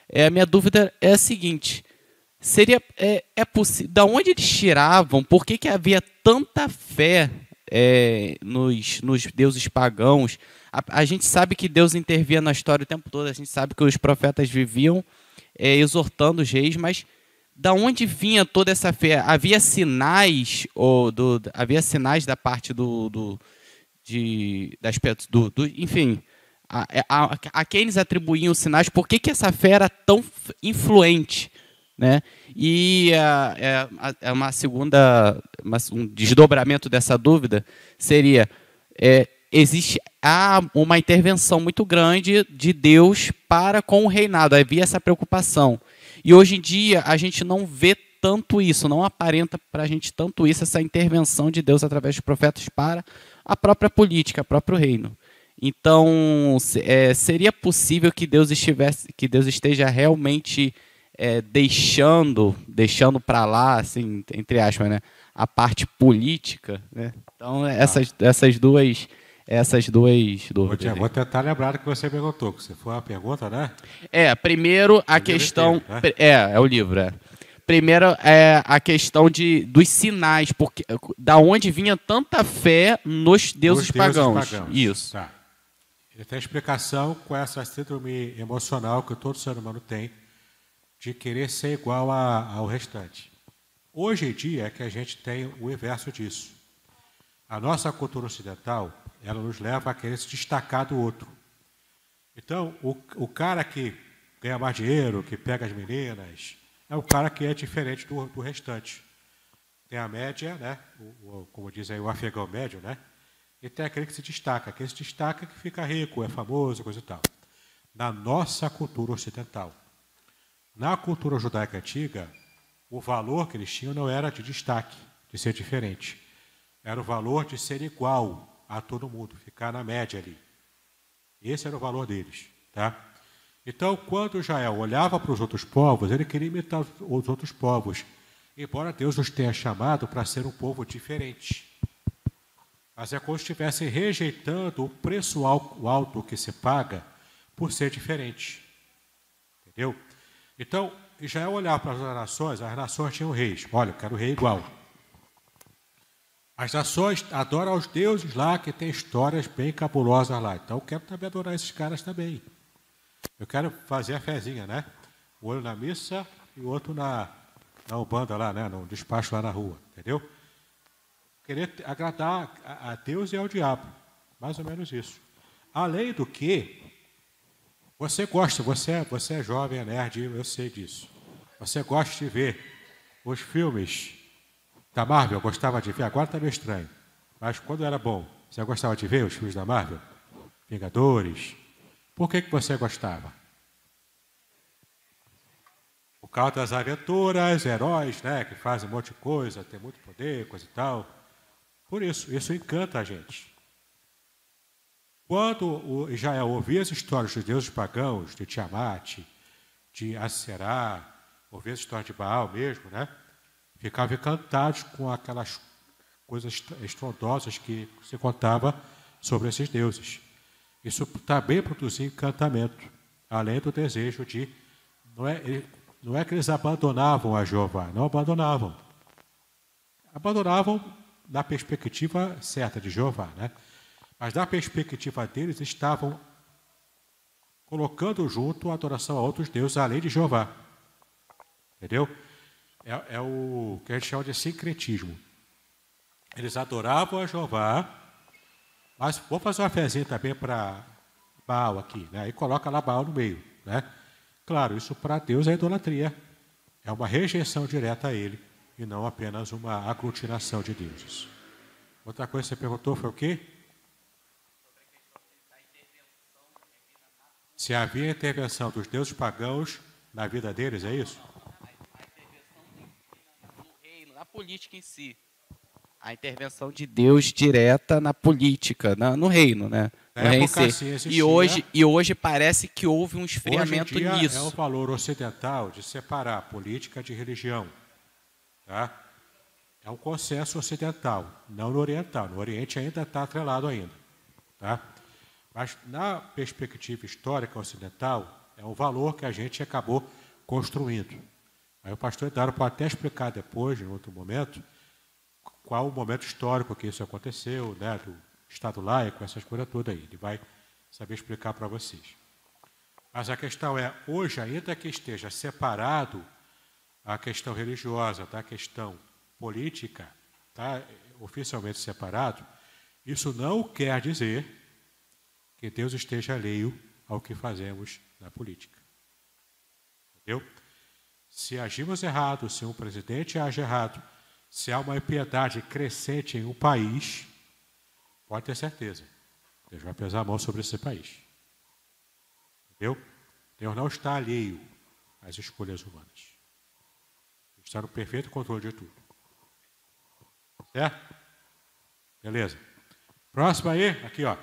é, a minha dúvida é a seguinte: seria é, é possível? Da onde eles tiravam? Por que, que havia tanta fé é, nos, nos deuses pagãos. A, a, gente sabe que Deus intervia na história o tempo todo, a gente sabe que os profetas viviam é, exortando os reis, mas da onde vinha toda essa fé? Havia sinais ou do, havia sinais da parte do, do de das do, do enfim, a, a, a quem eles atribuíam sinais, por que, que essa fé era tão influente? Né? E é, é uma segunda, uma, um desdobramento dessa dúvida seria: é, existe há uma intervenção muito grande de Deus para com o reinado, havia essa preocupação. E hoje em dia a gente não vê tanto isso, não aparenta para a gente tanto isso, essa intervenção de Deus através dos profetas para a própria política, o próprio reino. Então, é, seria possível que Deus estivesse, que Deus esteja realmente é, deixando, deixando para lá, assim, entre aspas, né, a parte política, né? Então, essas, essas duas, essas duas dúvidas. Vou, tentar lembrar do que você perguntou, que você foi a pergunta, né? É, primeiro a questão, né? é, é o livro, é. Primeiro é a questão de, dos sinais, porque da onde vinha tanta fé nos deuses, pagãos. pagãos. Isso. Tá. Ele tem explicação com essa síndrome emocional que todo ser humano tem de querer ser igual a, ao restante. Hoje em dia é que a gente tem o inverso disso. A nossa cultura ocidental, ela nos leva a querer se destacar do outro. Então, o, o cara que ganha mais dinheiro, que pega as meninas, é o cara que é diferente do, do restante. Tem a média, né? O, o, como diz aí o afegão médio, né? E tem aquele que se destaca. Aquele que se destaca que fica rico, é famoso, coisa e tal. Na nossa cultura ocidental. Na cultura judaica antiga, o valor que eles tinham não era de destaque, de ser diferente. Era o valor de ser igual a todo mundo, ficar na média ali. Esse era o valor deles. Tá? Então, quando Israel olhava para os outros povos, ele queria imitar os outros povos, embora Deus os tenha chamado para ser um povo diferente. Mas é como se estivesse rejeitando o preço alto que se paga por ser diferente. Entendeu? Então, Israel olhava para as nações, as nações tinham reis. Olha, eu quero rei igual. As nações adoram os deuses lá que tem histórias bem cabulosas lá. Então, eu quero também adorar esses caras também. Eu quero fazer a fezinha, né? O olho na missa e o outro na, na Ubanda lá, né? No despacho lá na rua, entendeu? Querer agradar a, a Deus e ao diabo. Mais ou menos isso. Além do que, você gosta, você é, você é jovem, é nerd, eu sei disso. Você gosta de ver os filmes da Marvel, gostava de ver, agora está meio estranho. Mas quando era bom, você gostava de ver os filmes da Marvel? Vingadores, por que, que você gostava? Por causa das aventuras, heróis, né, que fazem um monte de coisa, tem muito poder, coisa e tal. Por isso, isso encanta a gente. Quando Israel ouvia as histórias dos deuses pagãos, de Tiamat, de Aserá, ouvia as histórias de Baal mesmo, né? Ficava encantados com aquelas coisas estrondosas que se contava sobre esses deuses. Isso também produzia encantamento, além do desejo de. Não é, não é que eles abandonavam a Jeová, não abandonavam. Abandonavam na perspectiva certa de Jeová, né? Mas na perspectiva deles estavam colocando junto a adoração a outros deuses, além de Jeová. Entendeu? É, é o que a gente chama de sincretismo. Eles adoravam a Jeová, mas vou fazer uma fezinha também para Baal aqui, né? E coloca lá Baal no meio, né? Claro, isso para Deus é idolatria. É uma rejeição direta a ele e não apenas uma aglutinação de deuses. Outra coisa que você perguntou foi o quê? Se havia intervenção dos deuses pagãos na vida deles, é isso? A intervenção no reino, na política em si a intervenção de Deus direta na política, na, no reino, né? No reino e hoje e hoje parece que houve um esfriamento hoje em dia nisso. É o valor ocidental de separar política de religião, tá? É um consenso ocidental, não no oriental. No Oriente ainda está atrelado ainda, tá? Mas na perspectiva histórica ocidental é um valor que a gente acabou construindo. Aí o pastor Eduardo pode até explicar depois, em outro momento, qual o momento histórico que isso aconteceu, né, do Estado laico, essas coisas todas aí. Ele vai saber explicar para vocês. Mas a questão é, hoje, ainda que esteja separado a questão religiosa da questão política, tá, oficialmente separado, Isso não quer dizer que Deus esteja alheio ao que fazemos na política. Entendeu? Se agimos errado, se um presidente age errado, se há uma impiedade crescente em um país, pode ter certeza, Deus vai pesar a mão sobre esse país. Entendeu? Deus não está alheio às escolhas humanas. Está no perfeito controle de tudo. Certo? Beleza. Próximo aí, aqui ó.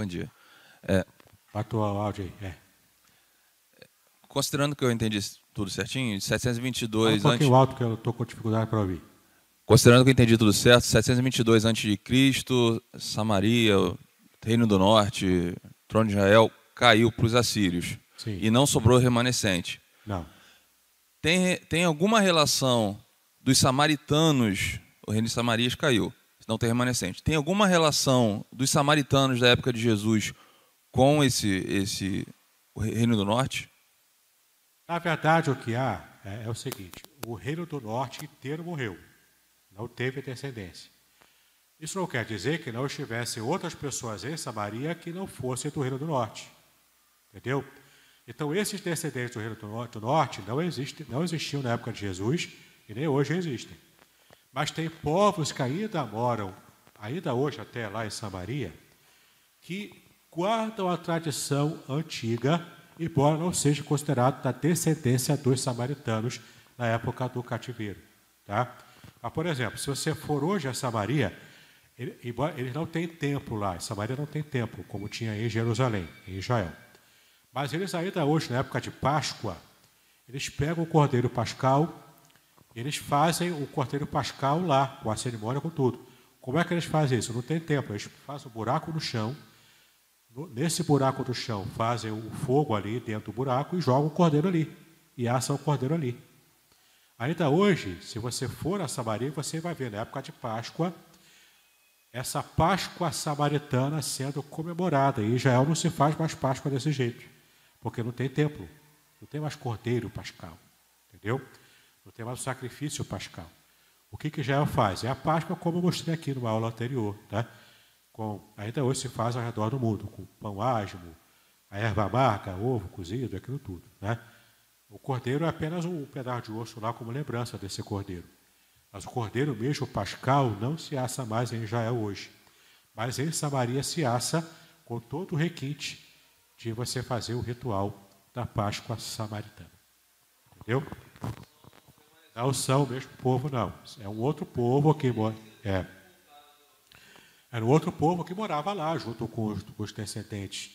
Bom dia. É, o áudio aí. É. considerando que eu entendi tudo certinho, 722 Fala um antes, alto que eu estou com dificuldade para ouvir. considerando que eu entendi tudo certo, 722 antes de Cristo, Samaria, o Reino do Norte, trono de Israel caiu para os assírios Sim. e não sobrou remanescente. Não. Tem, tem alguma relação dos samaritanos, o reino de Samarias caiu, não tem remanescente. Tem alguma relação dos samaritanos da época de Jesus com esse, esse reino do norte? Na verdade, o que há é, é o seguinte: o reino do norte inteiro morreu, não teve descendência. Isso não quer dizer que não estivessem outras pessoas em Samaria que não fossem do reino do norte. Entendeu? Então, esses descendentes do reino do norte não, existem, não existiam na época de Jesus e nem hoje existem. Mas tem povos que ainda moram, ainda hoje até lá em Samaria, que guardam a tradição antiga, embora não seja considerado da descendência dos samaritanos na época do cativeiro. Tá? Mas, por exemplo, se você for hoje a Samaria, ele, eles não têm templo lá, em Samaria não tem templo, como tinha em Jerusalém, em Israel. Mas eles ainda hoje, na época de Páscoa, eles pegam o cordeiro pascal, eles fazem o cordeiro pascal lá, com a cerimônia, com tudo. Como é que eles fazem isso? Não tem templo, eles fazem um buraco no chão, nesse buraco do chão fazem o fogo ali dentro do buraco e jogam o cordeiro ali, e assam o cordeiro ali. Ainda hoje, se você for a Samaria, você vai ver na época de Páscoa, essa Páscoa samaritana sendo comemorada. E Israel não se faz mais Páscoa desse jeito, porque não tem templo, não tem mais cordeiro pascal, entendeu? Não tem mais o sacrifício pascal. O que, que Israel faz? É a Páscoa, como eu mostrei aqui numa aula anterior, né? Com, ainda hoje se faz ao redor do mundo, com pão asmo, a erva amarga, ovo cozido, aquilo tudo, né? O cordeiro é apenas um pedaço de osso lá como lembrança desse cordeiro. Mas o cordeiro mesmo, o pascal, não se assa mais em Israel hoje. Mas em Samaria se assa com todo o requinte de você fazer o ritual da Páscoa samaritana. Entendeu? Não são o mesmo povo, não. É um outro povo que mora. É. Era um outro povo que morava lá, junto com os, com os descendentes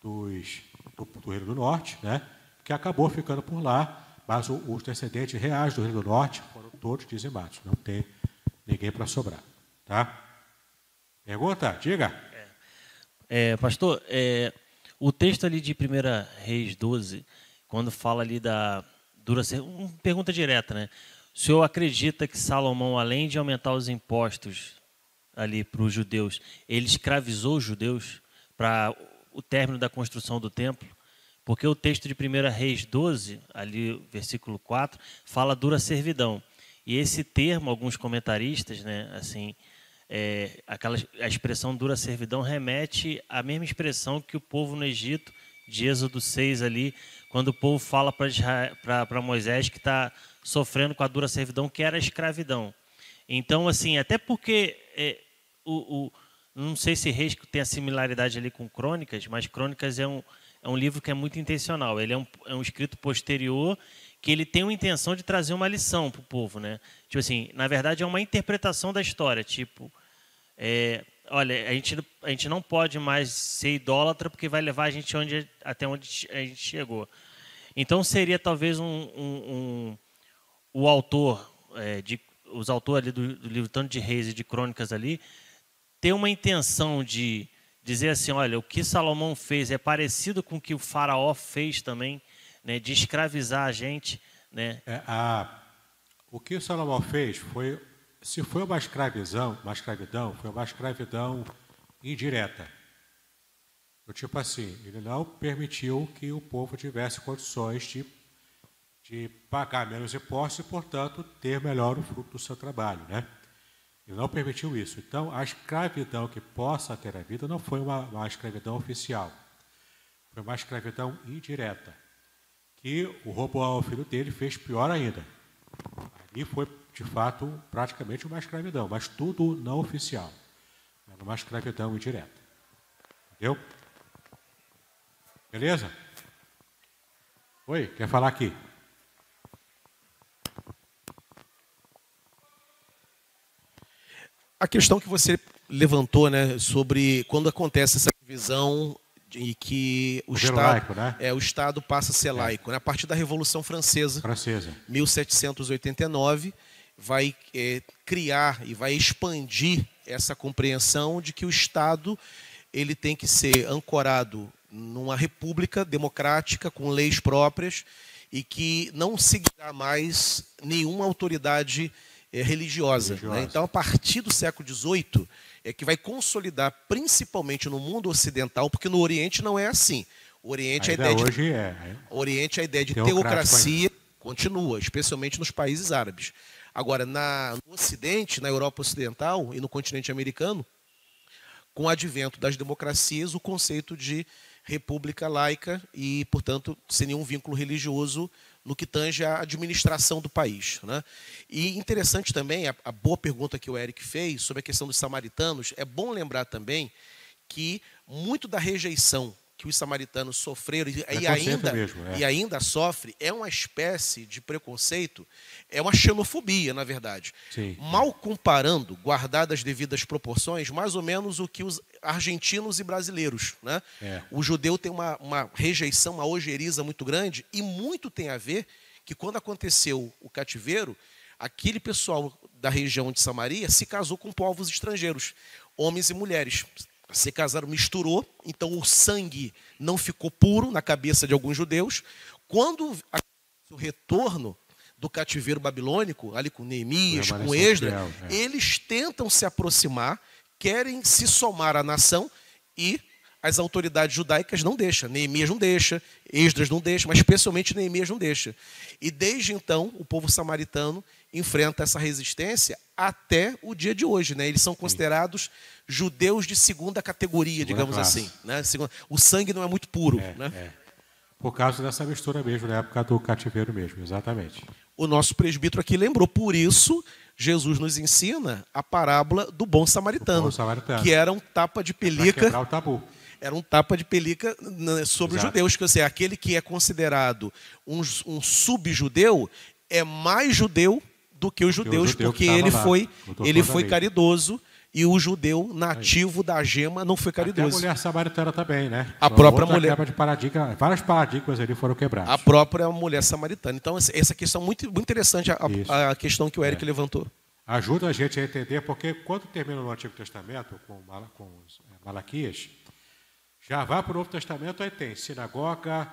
dos, do, do Reino do Norte, né? que acabou ficando por lá, mas o- os descendentes reais do Reino do Norte foram todos dizimados. Não tem ninguém para sobrar. Tá? Pergunta? Diga. É, pastor, é, o texto ali de 1 Reis 12, quando fala ali da dura ser, uma pergunta direta, né? O senhor acredita que Salomão, além de aumentar os impostos ali para os judeus, ele escravizou os judeus para o término da construção do templo? Porque o texto de 1 Reis 12, ali versículo 4, fala dura servidão. E esse termo, alguns comentaristas, né, assim, é, aquela, a expressão dura servidão remete à mesma expressão que o povo no Egito, de Êxodo 6 ali, quando o povo fala para Moisés que está sofrendo com a dura servidão, que era a escravidão. Então, assim, até porque é, o, o- não sei se Reis tem a similaridade ali com Crônicas, mas Crônicas é um, é um livro que é muito intencional. Ele é um, é um escrito posterior que ele tem uma intenção de trazer uma lição para o povo, né? Tipo assim, na verdade é uma interpretação da história, tipo, é, olha, a gente, a gente não pode mais ser idólatra porque vai levar a gente onde, até onde a gente chegou. Então seria talvez um, um- um- o autor, é, de, os autores do, do livro tanto de Reis e de Crônicas ali, ter uma intenção de dizer assim, olha, o que Salomão fez é parecido com o que o faraó fez também, né, de escravizar a gente, né? É, a- o que Salomão fez foi, se foi uma escravidão, uma escravidão, foi uma escravidão indireta. Do tipo assim, ele não permitiu que o povo tivesse condições de de pagar menos impostos e, portanto, ter melhor o fruto do seu trabalho. Né? Ele não permitiu isso. Então, a escravidão que possa ter havido não foi uma, uma escravidão oficial, foi uma escravidão indireta, que o roubo ao filho dele fez pior ainda. Ali foi, de fato, praticamente uma escravidão, mas tudo não oficial. Era uma escravidão indireta. Entendeu? Beleza? Oi, quer falar aqui? A questão que você levantou, né, sobre quando acontece essa divisão e que o, O Estado, laico, né? é, o Estado passa a ser laico, né, a partir da Revolução Francesa, Francesa. 1789, vai é, criar e vai expandir essa compreensão de que o Estado ele tem que ser ancorado numa república democrática com leis próprias e que não seguirá mais nenhuma autoridade eh, religiosa. Religiosa. né? Então, a partir do século XVIII, é que vai consolidar, principalmente no mundo ocidental, porque no Oriente não é assim. O Oriente, a Ainda ideia de hoje é. é. o Oriente, a ideia de teocracia continua, especialmente nos países árabes. Agora, na, no Ocidente, na Europa Ocidental e no continente americano, com o advento das democracias, o conceito de república laica e, portanto, sem nenhum vínculo religioso no que tange à administração do país. Né? E interessante também, a, a boa pergunta que o Eric fez sobre a questão dos samaritanos, é bom lembrar também que muito da rejeição que os samaritanos sofreram e, e Preconceito ainda, mesmo, é. e ainda sofre é uma espécie de preconceito, é uma xenofobia, na verdade. Sim. Mal comparando, guardadas as devidas proporções, mais ou menos o que os argentinos e brasileiros. Né? É. O judeu tem uma, uma rejeição, uma ojeriza muito grande, e muito tem a ver que quando aconteceu o cativeiro, aquele pessoal da região de Samaria se casou com povos estrangeiros, homens e mulheres. Se casaram, misturou, então o sangue não ficou puro na cabeça de alguns judeus. Quando o retorno do cativeiro babilônico, ali com Neemias, com fiel, é. eles tentam se aproximar, querem se somar à nação e as autoridades judaicas não deixam. Neemias não deixa, Esdras não deixa, mas especialmente Neemias não deixa. E desde então, o povo samaritano enfrenta essa resistência até o dia de hoje. Né? Eles são considerados judeus de segunda categoria, Segunda digamos classe. assim. Né? Segunda- O sangue não é muito puro. É, né? é. Por causa dessa mistura mesmo, na época do cativeiro mesmo, exatamente. O nosso presbítero aqui lembrou. Por isso, Jesus nos ensina a parábola do bom samaritano, bom samaritano. que era um tapa de Para pelica quebrar o tabu. era um tapa de pelica né, sobre os Exato. judeus. Que, seja, aquele que é considerado um, um sub-judeu é mais judeu do que os judeus, judeu que porque ele lá, foi, o ele foi caridoso e o judeu nativo da gema não foi Até a caridoso. mulher samaritana também, né? A própria mulher- de paradigma, vários paradigmas ali foram quebrados. A própria mulher samaritana. Então, essa questão é muito, muito interessante, a, a, a questão que o Eric É. levantou. Ajuda a gente a entender, porque quando termina no Antigo Testamento, com, Mala- com os, eh, Malaquias, já vai para o Novo Testamento, aí tem sinagoga,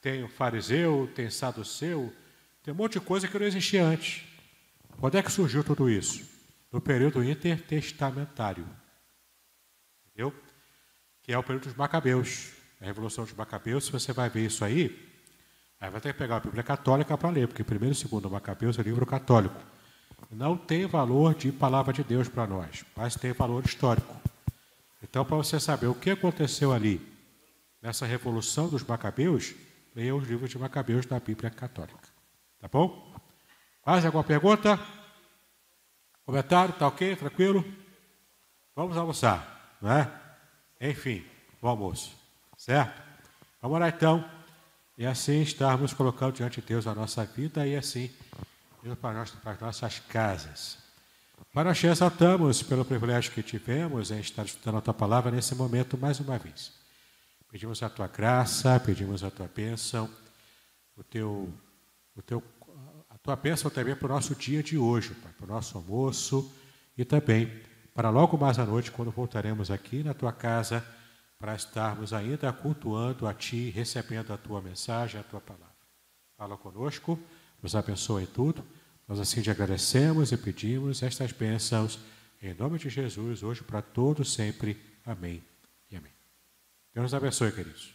tem o fariseu, tem saduceu, tem um monte de coisa que não existia antes. Quando é que surgiu tudo isso? No período intertestamentário. Entendeu? Que é o período dos Macabeus. A Revolução dos Macabeus, se você vai ver isso aí, aí vai ter que pegar a Bíblia Católica para ler, porque primeiro e segundo Macabeus é livro católico. Não tem valor de palavra de Deus para nós, mas tem valor histórico. Então, para você saber o que aconteceu ali, nessa revolução dos Macabeus, leia os livros de Macabeus da Bíblia Católica. Tá bom? Mais alguma pergunta? Comentário? Tá ok? Tranquilo? Vamos almoçar, não é? Enfim, o almoço. Certo? Vamos lá então. E assim estarmos colocando diante de Deus a nossa vida e assim indo para, nós, para as nossas casas. Para nós te exaltamos pelo privilégio que tivemos em estar estudando a tua palavra nesse momento mais uma vez. Pedimos a tua graça, pedimos a tua bênção, o teu, o teu, tua bênção também para o nosso dia de hoje, Pai, para o nosso almoço e também para logo mais à noite, quando voltaremos aqui na tua casa, para estarmos ainda cultuando a Ti, recebendo a Tua mensagem, a Tua palavra. Fala conosco, nos abençoe em tudo. Nós assim te agradecemos e pedimos estas bênçãos em nome de Jesus, hoje para todos sempre. Amém e amém. Deus nos abençoe, queridos.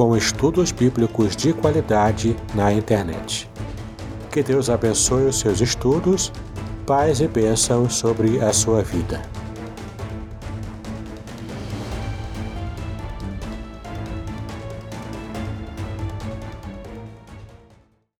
com estudos bíblicos de qualidade na internet. Que Deus abençoe os seus estudos, paz e bênçãos sobre a sua vida.